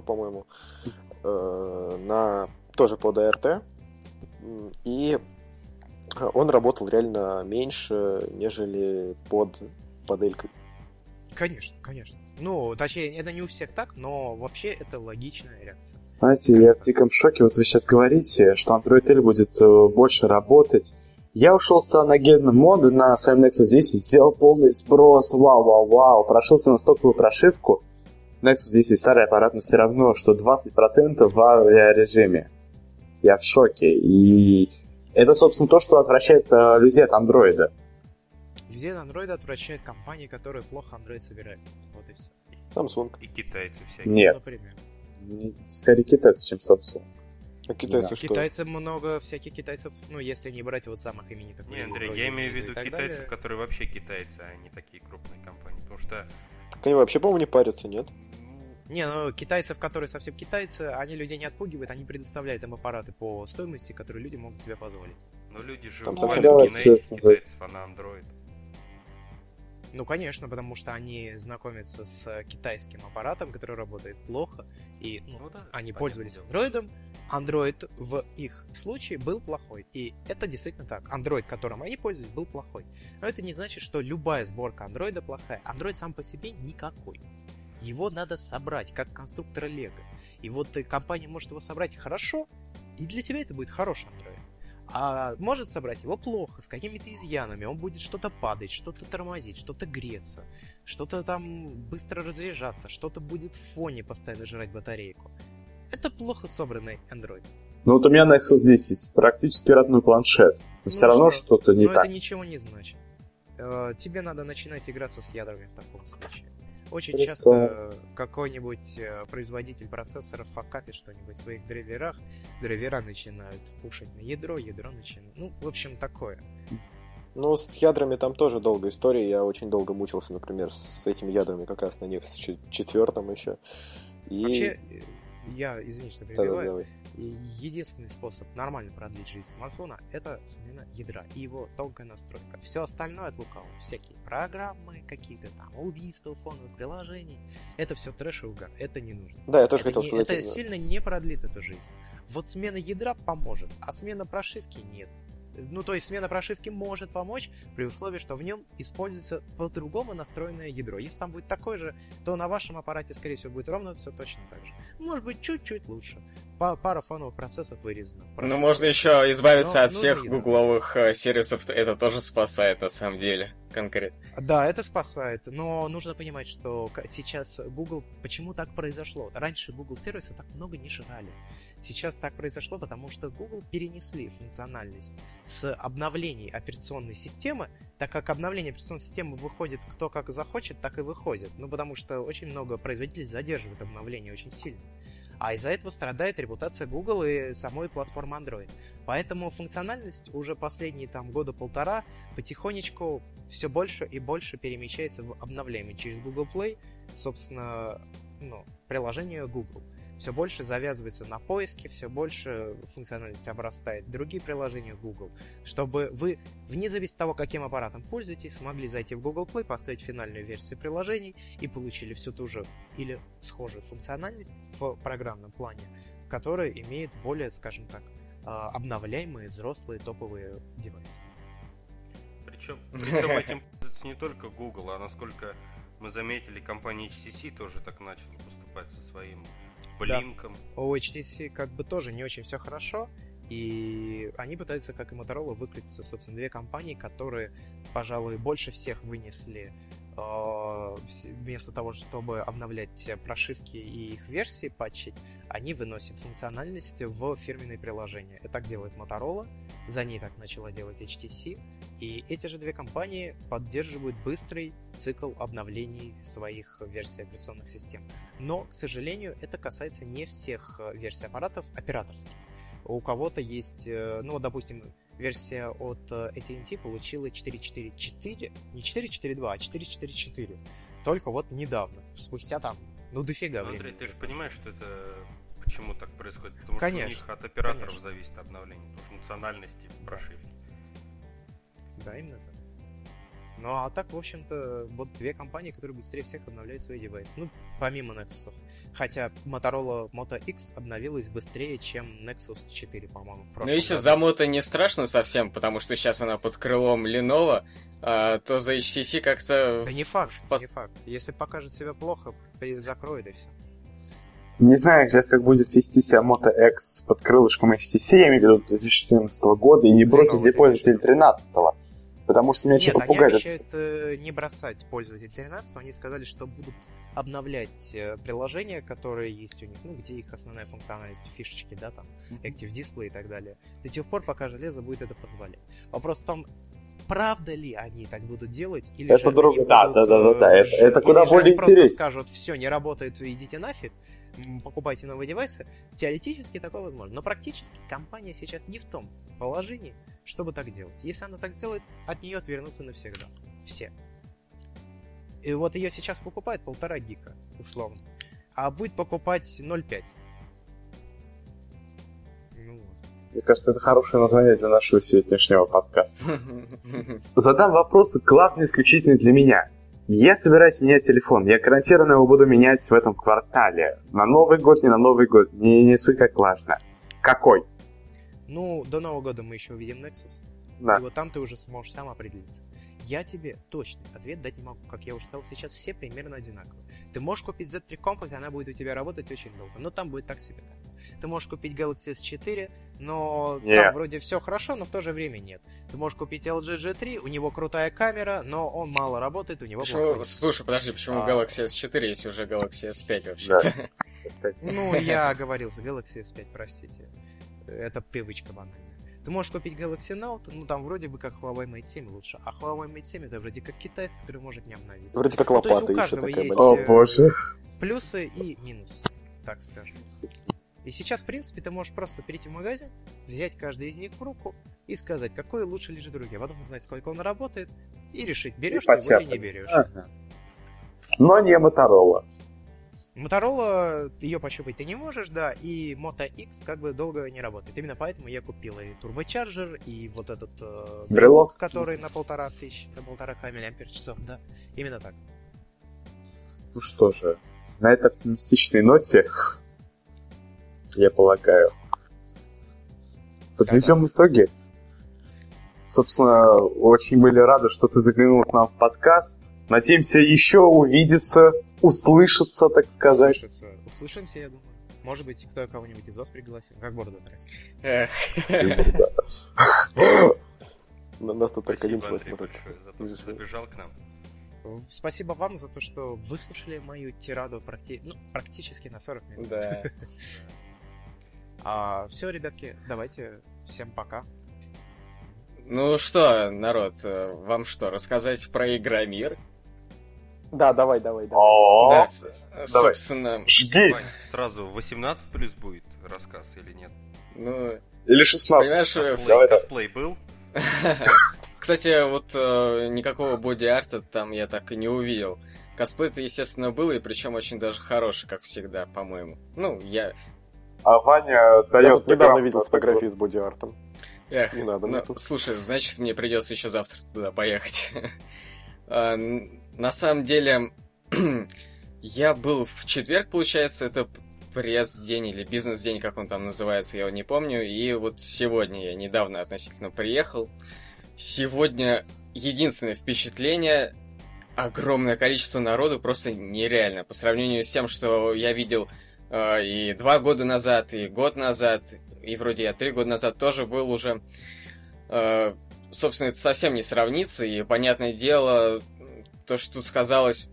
по-моему, э, на тоже под ART, и он работал реально меньше, нежели под поделькой. Конечно, конечно. Ну, точнее, это не у всех так, но вообще это логичная реакция. Знаете, я в диком шоке. Вот вы сейчас говорите, что Android L будет э, больше работать. Я ушел с цианогенным моды на своем Nexus 10, сделал полный спрос, вау, вау, вау, прошился на стоковую прошивку. Nexus 10 старый аппарат, но все равно, что 20% в авиарежиме. Я в шоке. И это, собственно, то, что отвращает э, людей от андроида. Людей от андроида отвращают компании, которые плохо Android собирают. Вот и все. Samsung. И китайцы всякие. Нет. Например скорее китайцы, чем Samsung. А китайцы да. что? Китайцы много всяких китайцев, ну, если не брать вот самых именитых. Не, Андрей, я имею в виду китайцев, далее. которые вообще китайцы, а не такие крупные компании. Потому что... Так они вообще, по-моему, не парятся, нет? Не, ну, китайцев, которые совсем китайцы, они людей не отпугивают, они предоставляют им аппараты по стоимости, которые люди могут себе позволить. Но люди же на этих китайцев, а на Android. Ну, конечно, потому что они знакомятся с китайским аппаратом, который работает плохо, и ну, ну, да, они пользовались андроидом. Android в их случае был плохой. И это действительно так. Android, которым они пользовались, был плохой. Но это не значит, что любая сборка андроида плохая. Android сам по себе никакой. Его надо собрать, как конструктора Лего. И вот компания может его собрать хорошо, и для тебя это будет хороший Android. А может собрать его плохо, с какими-то изъянами. Он будет что-то падать, что-то тормозить, что-то греться, что-то там быстро разряжаться, что-то будет в фоне постоянно жрать батарейку. Это плохо собранный Android. Ну вот у меня Nexus 10 практически родной планшет. Но ну, все равно что? то не но так. это ничего не значит. Э, тебе надо начинать играться с ядрами в таком случае. Очень Просто... часто какой-нибудь э, производитель процессоров факапит что-нибудь в своих драйверах, драйвера начинают пушить на ядро, ядро начинает... Ну, в общем, такое. Ну, с ядрами там тоже долгая история. Я очень долго мучился, например, с этими ядрами как раз на них с четвертом еще. И... Вообще, я, извини, что перебиваю. Да, единственный способ нормально продлить жизнь смартфона — это смена ядра и его тонкая настройка. Все остальное от лукавого. Всякие программы, какие-то там убийства фоновых приложений. Это все трэш и угар. Это не нужно. Да, я тоже это хотел не, сказать. Это сильно не продлит эту жизнь. Вот смена ядра поможет, а смена прошивки нет. Ну, то есть смена прошивки может помочь при условии, что в нем используется по-другому настроенное ядро. Если там будет такое же, то на вашем аппарате, скорее всего, будет ровно все точно так же. Может быть, чуть-чуть лучше. Пара фоновых процессов вырезана. Ну, можно еще избавиться Но, от всех ядро. гугловых э, сервисов. Это тоже спасает, на самом деле, конкретно. Да, это спасает. Но нужно понимать, что сейчас Google... Почему так произошло? Раньше Google сервисы так много не жрали. Сейчас так произошло, потому что Google перенесли функциональность с обновлений операционной системы, так как обновление операционной системы выходит кто как захочет, так и выходит. Ну, потому что очень много производителей задерживают обновление очень сильно. А из-за этого страдает репутация Google и самой платформы Android. Поэтому функциональность уже последние там года полтора потихонечку все больше и больше перемещается в обновление через Google Play, собственно, ну, приложение Google все больше завязывается на поиске, все больше функциональности обрастает другие приложения Google, чтобы вы, вне зависимости от того, каким аппаратом пользуетесь, смогли зайти в Google Play, поставить финальную версию приложений и получили всю ту же или схожую функциональность в программном плане, которая имеет более, скажем так, а, обновляемые взрослые топовые девайсы. Причем, причем этим пользуется не только Google, а насколько мы заметили, компания HTC тоже так начала поступать со своим блинком. Да. У HTC как бы тоже не очень все хорошо, и они пытаются, как и Motorola, выкрутиться, собственно, две компании, которые, пожалуй, больше всех вынесли вместо того, чтобы обновлять прошивки и их версии патчить, они выносят функциональности в фирменные приложения. Это так делает Motorola, за ней так начала делать HTC, и эти же две компании поддерживают быстрый цикл обновлений своих версий операционных систем. Но, к сожалению, это касается не всех э, версий аппаратов операторских. У кого-то есть, э, ну, допустим, версия от э, AT&T получила 4.4.4, не 4.4.2, а 4.4.4. Только вот недавно, спустя там, ну, дофига ну, времени. Андрей, ты же понимаешь, что это почему так происходит? Потому конечно, что у них от операторов конечно. зависит обновление, функциональности прошивки. Да, именно так. Ну а так, в общем-то, вот две компании, которые быстрее всех обновляют свои девайсы. Ну, помимо Nexus. Хотя Motorola Moto X обновилась быстрее, чем Nexus 4, по-моему, Ну, если году. за Moto не страшно совсем, потому что сейчас она под крылом Lenovo, а, то за HTC как-то... Да не факт, пос... не факт. Если покажет себя плохо, закроет и все. Не знаю сейчас, как будет вести себя Moto X под крылышком HTC, я имею в виду 2014 года, и не бросит ли пользователь 13 -го. Потому что меня что-то пугает. они обещают э, не бросать пользователей 13 они сказали, что будут обновлять э, приложения, которые есть у них, ну, где их основная функциональность, фишечки, да, там, Active Display и так далее. До тех пор, пока железо будет это позволять. Вопрос в том, правда ли они так будут делать, или это же друг... да, будут, да, да, да, да, это, это куда более интересно. просто скажут, все, не работает, идите нафиг, покупайте новые девайсы, теоретически такое возможно. Но практически компания сейчас не в том положении, чтобы так делать. Если она так сделает, от нее отвернутся навсегда. Все. И вот ее сейчас покупает полтора гика, условно. А будет покупать 0,5. Ну вот. Мне кажется, это хорошее название для нашего сегодняшнего подкаста. Задам вопросы главный исключительно для меня. Я собираюсь менять телефон. Я гарантированно его буду менять в этом квартале. На Новый год, не на Новый год. Не, не суть как важно. Какой? Ну, до Нового года мы еще увидим Nexus. Да. И вот там ты уже сможешь сам определиться. Я тебе точный ответ дать не могу. Как я уже сказал, сейчас все примерно одинаковые. Ты можешь купить Z3 Compact, она будет у тебя работать очень долго, но там будет так себе Ты можешь купить Galaxy S4, но нет. там вроде все хорошо, но в то же время нет. Ты можешь купить LG G3, у него крутая камера, но он мало работает, у него почему... Слушай, подожди, почему а... Galaxy S4, если уже Galaxy S5 вообще-то? Да. Ну, я говорил за Galaxy S5, простите. Это привычка банальная. Ты можешь купить Galaxy Note, ну там вроде бы как Huawei Mate 7 лучше, а Huawei Mate 7 это вроде как китайец, который может не обновиться. Вроде как лопата ну, еще такая. Есть О боже. Плюсы и минусы, так скажем. И сейчас, в принципе, ты можешь просто перейти в магазин, взять каждый из них в руку и сказать, какой лучше лежит другие. Потом узнать, сколько он работает, и решить, берешь ты его или не берешь. Ага. Но не Motorola. Ее пощупать ты не можешь, да, и Moto X как бы долго не работает. Именно поэтому я купил и турбочарджер, и вот этот э, брелок, который на полтора тысяч, на полтора миллиампер часов, да, именно так. Ну что же, на этой оптимистичной ноте, я полагаю, подведем итоги. Собственно, очень были рады, что ты заглянул к нам в подкаст. Надеемся еще увидеться услышаться, так сказать. Услышаться. Услышимся, я думаю. Может быть, кто кого-нибудь из вас пригласил. Как бороду красить. Нас тут только один человек забежал к нам. Спасибо вам за то, что выслушали мою тираду практи... ну, практически на 40 минут. Да. а, все, ребятки, давайте. Всем пока. Ну что, народ, э, вам что, рассказать про Игромир? Да, давай, давай, давай. Да, собственно... Жги! Сразу 18 плюс будет рассказ или нет? Ну... Или 16. Понимаешь, косплей, косплей был? Кстати, вот э, никакого боди-арта там я так и не увидел. Косплей-то, естественно, был, и причем очень даже хороший, как всегда, по-моему. Ну, я... А Ваня дает... Я недавно видел фотографии с боди-артом. Эх, не надо ну, слушай, значит, мне придется еще завтра туда поехать. На самом деле, я был в четверг, получается, это пресс-день или бизнес-день, как он там называется, я его не помню. И вот сегодня я недавно относительно приехал. Сегодня единственное впечатление огромное количество народу просто нереально. По сравнению с тем, что я видел э, и два года назад, и год назад, и вроде я три года назад тоже был уже. Э, собственно, это совсем не сравнится, и, понятное дело, то, что тут сказалось,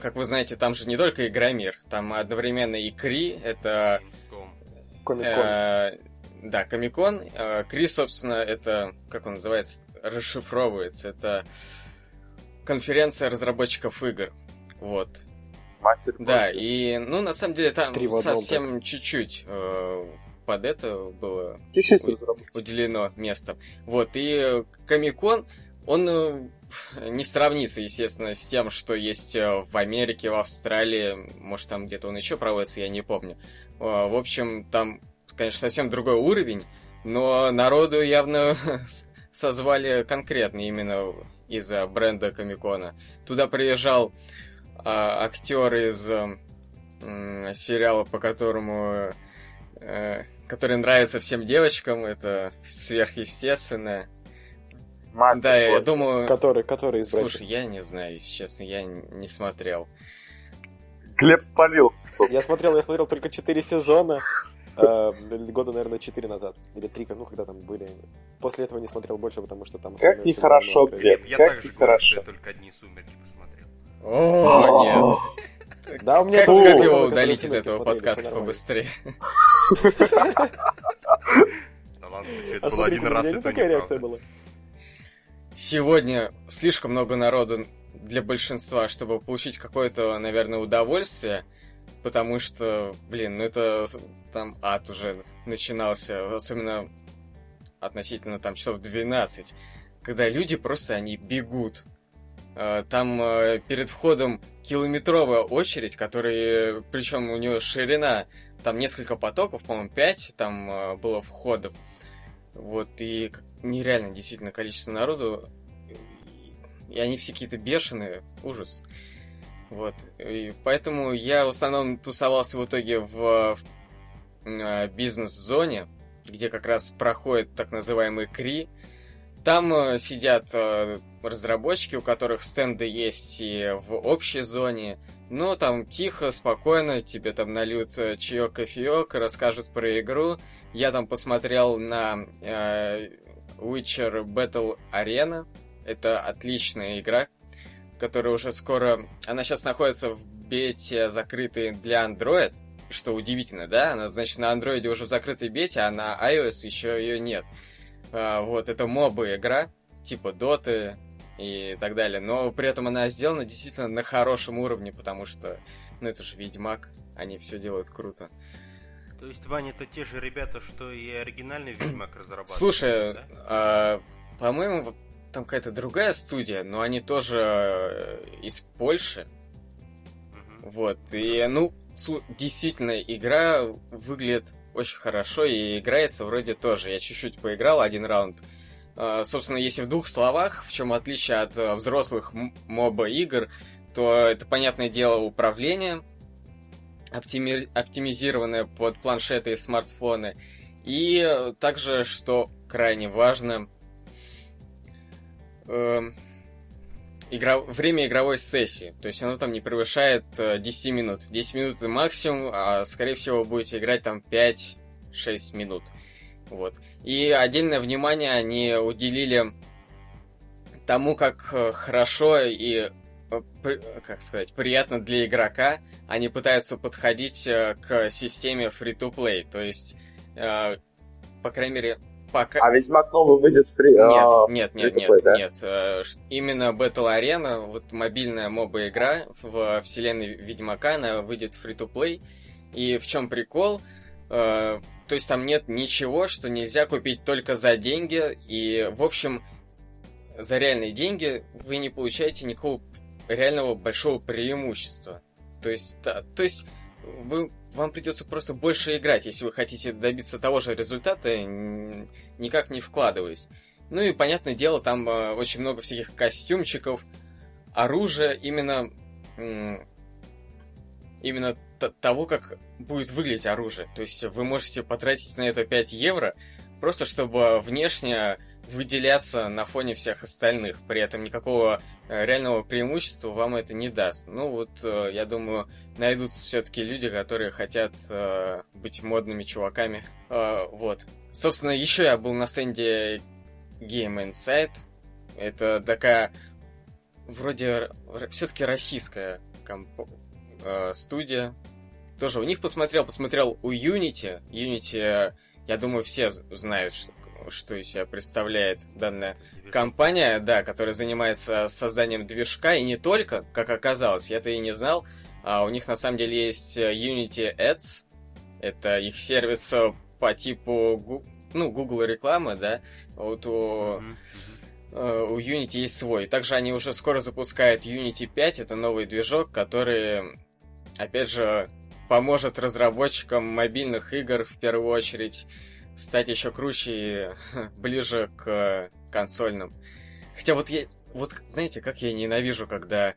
как вы знаете, там же не только Игромир, там одновременно и Кри, это... Комикон. Э, да, Комикон. Э, Кри, собственно, это, как он называется, расшифровывается, это конференция разработчиков игр. Вот. Матерь да, и, ну, на самом деле, там совсем чуть-чуть э, под это было уделено место. Вот, и Комикон, он э, не сравнится, естественно, с тем, что есть э, в Америке, в Австралии, может, там где-то он еще проводится, я не помню. Э, в общем, там, конечно, совсем другой уровень, но народу явно созвали конкретно именно из-за бренда Комикона. Туда приезжал а, актер из а, сериала, по которому а, который нравится всем девочкам, это сверхъестественное. Мать да, я думаю... Который, который из Слушай, я не знаю, честно, я не смотрел. Глеб спалился. Я смотрел, я смотрел только 4 сезона. Э, года, наверное, 4 назад. Или 3, ну, когда там были. После этого не смотрел больше, потому что там... Как нехорошо, Глеб, Я как также нехорошо. только одни сумерки посмотрел. О, нет. Да, у меня как, как его удалить из этого подкаста побыстрее? Да ладно, это был один раз, это такая реакция была. Сегодня слишком много народу для большинства, чтобы получить какое-то, наверное, удовольствие, потому что, блин, ну это там ад уже начинался, особенно относительно там часов 12, когда люди просто, они бегут. А, там а, перед входом километровая очередь, которая, причем у нее ширина, там несколько потоков, по-моему, 5 там а, было входов. Вот, и нереально действительно количество народу. И они все какие-то бешеные. Ужас. Вот. И поэтому я в основном тусовался в итоге в, в бизнес-зоне. где как раз проходит так называемый КРИ. Там э, сидят э, разработчики, у которых стенды есть и в общей зоне, но там тихо, спокойно, тебе там нальют э, чаек, кофеек, расскажут про игру. Я там посмотрел на э, Witcher Battle Arena. Это отличная игра, которая уже скоро... Она сейчас находится в бете закрытой для Android, что удивительно, да? Она, значит, на Android уже в закрытой бете, а на iOS еще ее нет. А, вот, это мобы игра, типа Доты и так далее. Но при этом она сделана действительно на хорошем уровне, потому что, ну, это же Ведьмак, они все делают круто. То есть, Ваня, это те же ребята, что и оригинальный Ведьмак разрабатывают? Слушай, да? а, по-моему, там какая-то другая студия, но они тоже э, из Польши. Угу. Вот, и, ну, действительно, игра выглядит очень хорошо и играется вроде тоже. Я чуть-чуть поиграл один раунд. А, собственно, если в двух словах, в чем отличие от э, взрослых моба игр, то это, понятное дело, управление, оптими... оптимизированное под планшеты и смартфоны. И также, что крайне важно, э, игра... время игровой сессии. То есть оно там не превышает 10 э, минут. 10 минут это максимум, а скорее всего будете играть там 5-6 минут. Вот. И отдельное внимание они уделили тому, как э, хорошо и э, как сказать, приятно для игрока, они пытаются подходить к системе free-to-play, то есть, по крайней мере, пока... А Ведьмак новый выйдет фри... Нет, а, нет, нет, нет, да? нет. Э, именно Battle Arena, вот мобильная моба игра в вселенной Ведьмака, она выйдет free-to-play. И в чем прикол? Э, то есть там нет ничего, что нельзя купить только за деньги. И, в общем, за реальные деньги вы не получаете никакого реального большого преимущества. То есть, да, то есть вы вам придется просто больше играть, если вы хотите добиться того же результата, никак не вкладываясь. Ну и, понятное дело, там э, очень много всяких костюмчиков, оружия, именно... именно того, как будет выглядеть оружие. То есть вы можете потратить на это 5 евро, просто чтобы внешне выделяться на фоне всех остальных. При этом никакого э, реального преимущества вам это не даст. Ну вот, э, я думаю, найдутся все-таки люди, которые хотят э, быть модными чуваками. Э, вот. Собственно, еще я был на стенде Game Insight. Это такая вроде все-таки российская комп... э, студия. Тоже у них посмотрел, посмотрел у Unity. Unity, я думаю, все знают, что, что из себя представляет данная компания, да, которая занимается созданием движка, и не только, как оказалось, я-то и не знал, а у них на самом деле есть э, Unity Ads. Это их сервис э, по типу ну, Google рекламы, да. Вот у, uh у Unity есть свой. Также они уже скоро запускают Unity 5. Это новый движок, который, опять же, поможет разработчикам мобильных игр в первую очередь стать еще круче и ближе к консольным. Хотя вот я, вот знаете, как я ненавижу, когда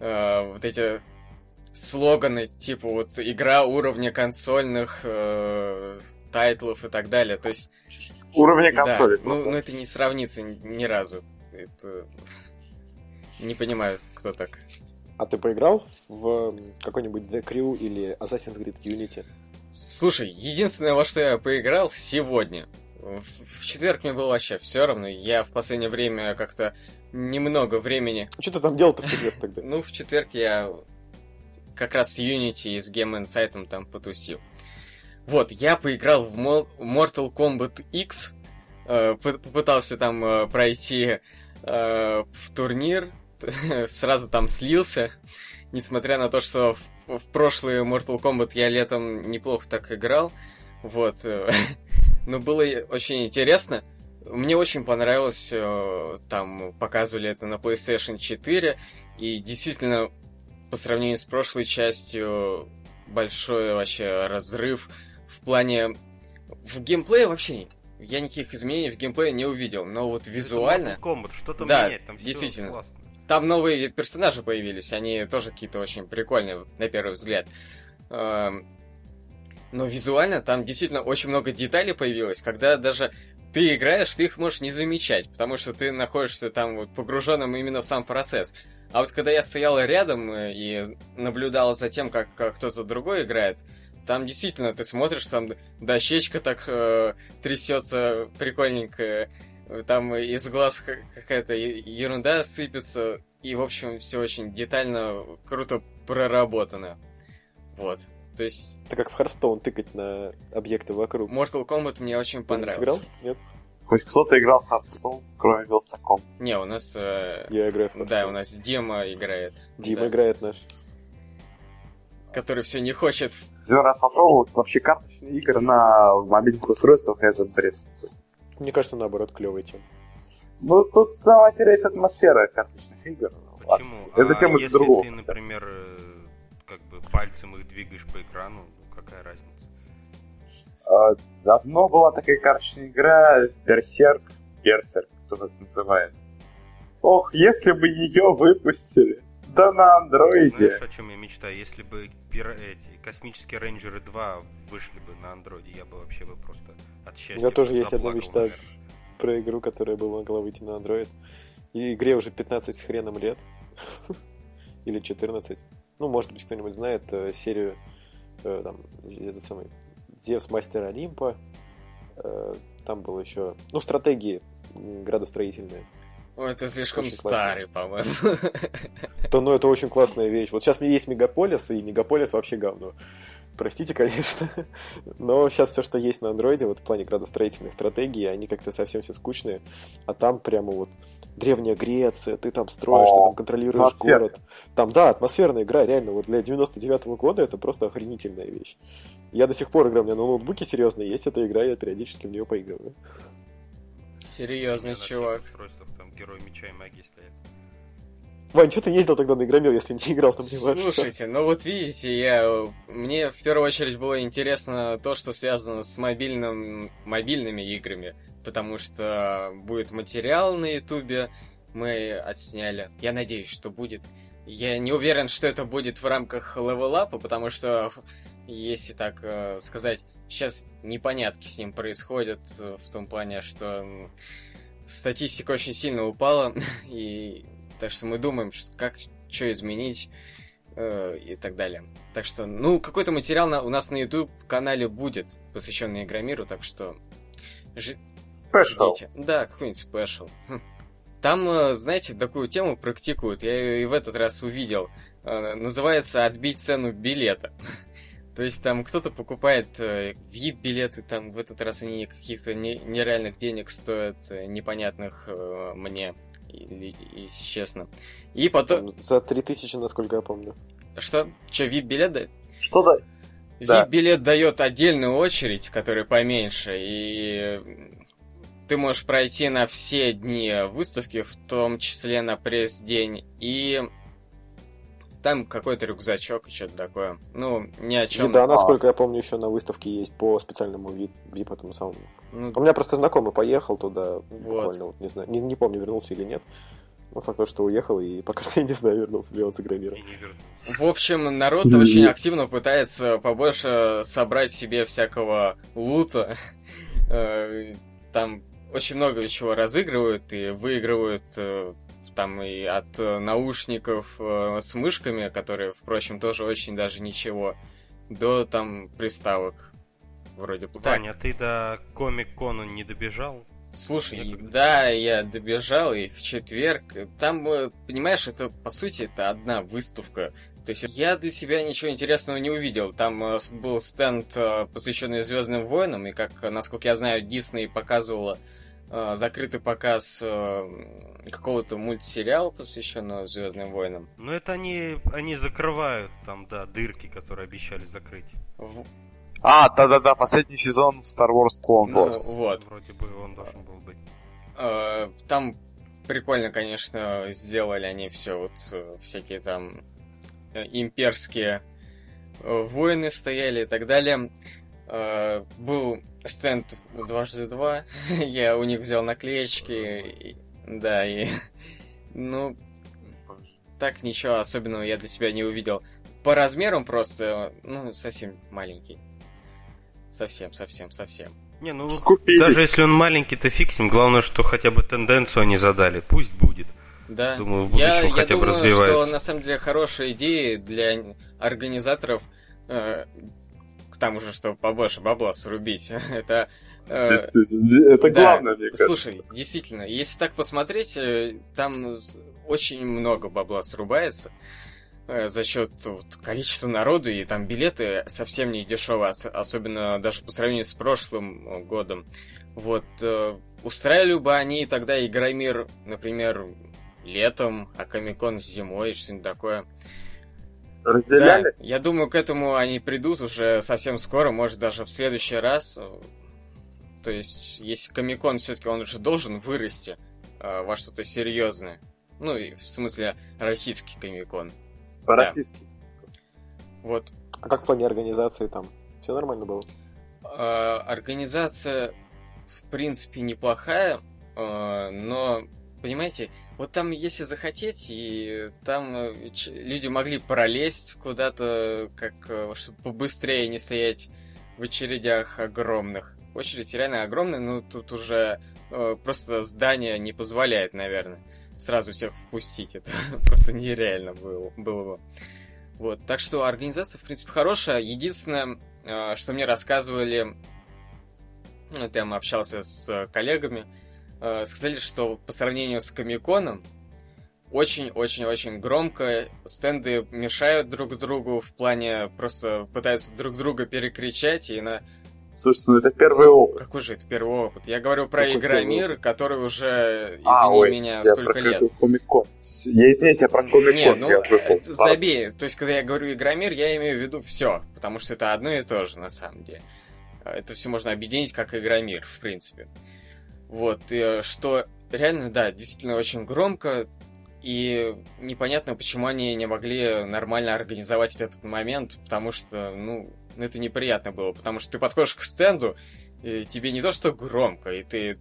э, вот эти слоганы, типа вот игра уровня консольных э, тайтлов и так далее. То есть... Уровня консоли. Да, ну, ну это не сравнится ни разу. Это... Не понимаю, кто так. А ты поиграл в какой-нибудь The Crew или Assassin's Creed Unity? Слушай, единственное, во что я поиграл сегодня. В четверг мне было вообще все равно. Я в последнее время как-то немного времени... Что ты там делал-то в четверг тогда? Ну, в четверг я как раз с Unity и с Game Insight там потусил. Вот, я поиграл в Mortal Kombat X, э, попытался там э, пройти э, в турнир, сразу там слился, несмотря на то, что в, в прошлый Mortal Kombat я летом неплохо так играл, вот, но было очень интересно. Мне очень понравилось, э, там показывали это на PlayStation 4, и действительно по сравнению с прошлой частью большой вообще разрыв в плане... В геймплее вообще я никаких изменений в геймплее не увидел, но вот визуально... Комбат, что-то да, менять, там действительно. Классно. Там новые персонажи появились, они тоже какие-то очень прикольные, на первый взгляд. Эм, но визуально там действительно очень много деталей появилось, когда даже ты играешь, ты их можешь не замечать, потому что ты находишься там вот погруженным именно в сам процесс. А вот когда я стоял рядом э, и наблюдал за тем, как, как кто-то другой играет, там действительно ты смотришь, там дощечка так э, трясется прикольненькая, там из глаз какая-то ерунда сыпется, и, в общем, все очень детально, круто проработано. Вот. То есть... Это как в Hearthstone тыкать на объекты вокруг. Mortal Kombat мне очень понравился. Ты играл? Нет? Хоть кто-то играл в Hearthstone, кроме Вилсаком. Не, у нас... Э... Я играю в Hearthstone. Да, у нас Дима играет. Дима да. играет наш. Который все не хочет. Один раз попробовал вообще карточные игры на мобильных устройствах, это бред. Мне кажется, наоборот, клевая тема. Ну, тут самая интересная атмосфера карточных игр. Почему? Это тема а если другого. ты, например, э, как бы пальцем их двигаешь по экрану, ну какая разница? А, давно была такая карточная игра Берсерк. Берсерк, кто это называет. Ох, если бы ее выпустили. Да на андроиде. Знаешь, о чем я мечтаю? Если бы пира... эти, космические рейнджеры 2 вышли бы на андроиде, я бы вообще бы просто от счастья... У меня тоже есть одна мечта наверное. про игру, которая бы могла выйти на Android. И игре уже 15 с хреном лет. Или 14. Ну, может быть, кто-нибудь знает э, серию э, там, этот самый Зевс Мастер Олимпа. Э, там было еще... Ну, стратегии градостроительные. О, это слишком Очень старый, по-моему. То, ну, это очень классная вещь. Вот сейчас есть Мегаполис, и Мегаполис вообще говно. Простите, конечно. Но сейчас все, что есть на андроиде, вот в плане градостроительных стратегий, они как-то совсем все скучные. А там прямо вот Древняя Греция, ты там строишь, О, ты там контролируешь атмосфера. город. Там, да, атмосферная игра, реально, вот для 99-го года это просто охренительная вещь. Я до сих пор играю, у меня на ноутбуке серьезно есть эта игра, я периодически в нее поигрываю. Серьезный чувак. устройствах там герой меча и магии стоят. Вань, что ты ездил тогда на Игромир, если не играл там? Слушайте, ну вот видите, я мне в первую очередь было интересно то, что связано с мобильным, мобильными играми, потому что будет материал на Ютубе, мы отсняли. Я надеюсь, что будет. Я не уверен, что это будет в рамках левелапа, потому что, если так э, сказать, сейчас непонятки с ним происходят э, в том плане, что статистика очень сильно упала, и так что мы думаем, как что изменить э, и так далее. Так что, ну, какой-то материал на- у нас на YouTube канале будет, посвященный Игромиру, так что ж- ждите. Да, какой-нибудь спешл. Хм. Там, э, знаете, такую тему практикуют, я ее и в этот раз увидел. Э, Называется «Отбить цену билета». То есть там кто-то покупает э, VIP-билеты, там в этот раз они каких-то не- нереальных денег стоят, э, непонятных э, мне, если честно. И потом... За 3000, насколько я помню. Что? Че, VIP-билет дает? Что да? Да. VIP-билет дает отдельную очередь, которая поменьше, и ты можешь пройти на все дни выставки, в том числе на пресс-день, и там какой-то рюкзачок и что-то такое. Ну, ни о чем. Еда, насколько я помню, еще на выставке есть по специальному вип этому самому. Ну, У меня просто знакомый поехал туда, Вот. буквально, вот, не знаю, не, не помню, вернулся или нет. Ну, факт то, что уехал, и пока что я не знаю, вернулся ли он с игромиром. И не вернулся. В общем, народ очень активно пытается побольше собрать себе всякого лута. Э, Там очень много чего разыгрывают и выигрывают э, там и от э, наушников э, с мышками, которые, впрочем, тоже очень даже ничего, до там приставок. Вроде бы. Так, Ваня, ты до Комик-Кона не добежал? Слушай, да, я добежал и в четверг. Там, э, понимаешь, это по сути это одна выставка. То есть я для себя ничего интересного не увидел. Там был стенд, посвященный Звездным войнам, и как, насколько я знаю, Дисней показывала закрытый показ э, какого-то мультсериала, посвященного Звездным войнам. Ну это они, они закрывают там, да, дырки, которые обещали закрыть. В- А, да-да-да, последний сезон Star Wars Clone ну, Wars. вот. Вроде бы он должен был быть. Э, Там прикольно, конечно, сделали они все, вот э, всякие там э, имперские воины стояли и так далее. Э, Был стенд дважды два, я у них взял наклеечки, и- да, и ну, так ничего особенного я для себя не увидел. По размерам просто, ну, совсем маленький. Совсем, совсем, совсем. Не, ну Скупились. даже если он маленький, то ним. Главное, что хотя бы тенденцию они задали. Пусть будет. Да. Думаю, в будущем я, хотя я бы думаю, развивается. что на самом деле хорошая идея для организаторов э, к тому же, чтобы побольше бабла срубить. это э, это главное, мне кажется. Слушай, действительно, если так посмотреть, э, там очень много бабла срубается. Э, за счет вот, количества народу, и там билеты совсем не дешевые, особенно даже по сравнению с прошлым годом. Вот, э, устраивали бы они тогда Игромир, например, летом, а Комикон зимой, что-нибудь такое. Разделяли? Да, я думаю, к этому они придут уже совсем скоро, может даже в следующий раз. То есть, если Комикон все-таки он уже должен вырасти э, во что-то серьезное. Ну, и в смысле, российский Комикон. По-российски. Да. Вот. А как в плане организации там? Все нормально было? А, организация, в принципе, неплохая, а, но, понимаете, вот там, если захотеть, и там э, люди могли пролезть куда-то, как, э, чтобы побыстрее не стоять в очередях огромных. Очередь реально огромная, но тут уже э, просто здание не позволяет, наверное сразу всех впустить. Это просто нереально было, было бы. Вот, так что организация, в принципе, хорошая. Единственное, э, что мне рассказывали, ну, я общался с коллегами, э, сказали, что по сравнению с Комиконом, очень-очень-очень громко. Стенды мешают друг другу в плане просто пытаются друг друга перекричать, и на Слушайте, ну это первый опыт. Какой же это первый опыт? Я говорю про Какой Игромир, который уже, извини а, ой, меня, сколько лет. Комикон. Я извиняюсь, я про Комикон. Не, ну, забей. То есть, когда я говорю Игромир, я имею в виду все, потому что это одно и то же, на самом деле. Это все можно объединить как Игромир, в принципе. Вот, и, что реально, да, действительно очень громко, и непонятно, почему они не могли нормально организовать этот момент, потому что, ну, ну, это неприятно было, потому что ты подходишь к стенду, и тебе не то что громко, и ты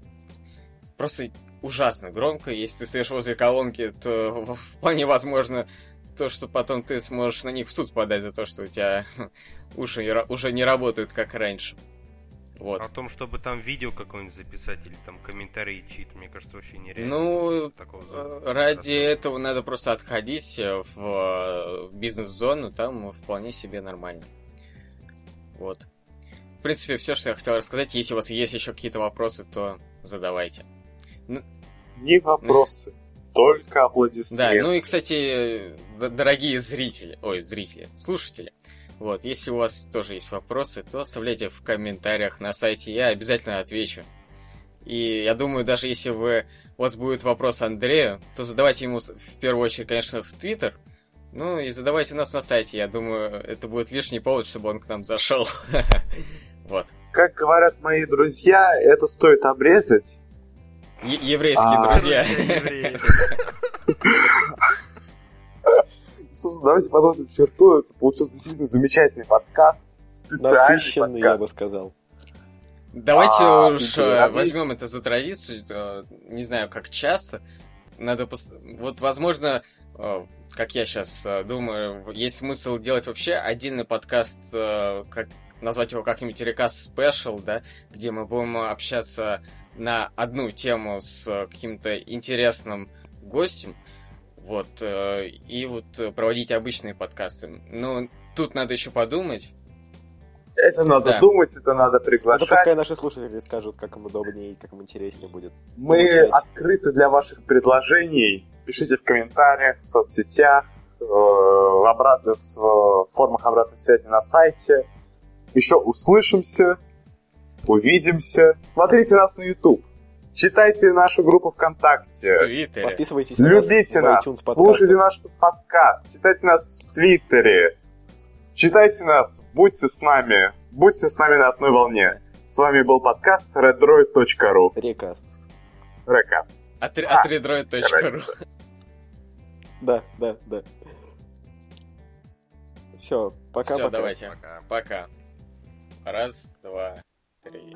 просто ужасно громко. Если ты стоишь возле колонки, то вполне возможно то, что потом ты сможешь на них в суд подать за то, что у тебя уши уже не работают как раньше. Вот. О том, чтобы там видео какое-нибудь записать или там комментарии чьи-то, мне кажется, вообще нереально. Ну, такого э, ради этого надо просто отходить в э, бизнес-зону, там вполне себе нормально. Вот. В принципе, все, что я хотел рассказать. Если у вас есть еще какие-то вопросы, то задавайте. Ну... Не вопросы, только аплодисменты. Да, ну и, кстати, дорогие зрители, ой, зрители, слушатели, вот, если у вас тоже есть вопросы, то оставляйте в комментариях на сайте, я обязательно отвечу. И я думаю, даже если вы, у вас будет вопрос Андрею, то задавайте ему в первую очередь, конечно, в Твиттер, ну и задавайте у нас на сайте, я думаю, это будет лишний повод, чтобы он к нам зашел. Вот. Как говорят мои друзья, это стоит обрезать. Еврейские а. друзья. Собственно, давайте подводим черту. Это получился действительно замечательный подкаст. Насыщенный, я бы сказал. Давайте а, уж э, возьмем это за традицию. Э, не знаю, как часто. Надо пос... Вот, возможно, э, как я сейчас думаю, есть смысл делать вообще отдельный подкаст, как назвать его как-нибудь рекаст спешл, да, где мы будем общаться на одну тему с каким-то интересным гостем, вот, э, и вот проводить обычные подкасты. Но тут надо еще подумать. Это надо да. думать, это надо приглашать. Это пускай наши слушатели скажут, как им удобнее и как им интереснее будет. Мы получать. открыты для ваших предложений пишите в комментариях, в соцсетях, э, в, обратно, в формах обратной связи на сайте. Еще услышимся, увидимся. Смотрите нас на YouTube. Читайте нашу группу ВКонтакте. В Твиттере. Подписывайтесь Любите на нас. нас слушайте наш подкаст. Читайте нас в Твиттере. Читайте нас. Будьте с нами. Будьте с нами на одной волне. С вами был подкаст redroid.ru. Рекаст. Рекаст. От, а, от redroid.ru. Да, да, да. Все, пока, Все, пока. давайте. Пока. Пока. Раз, два, три.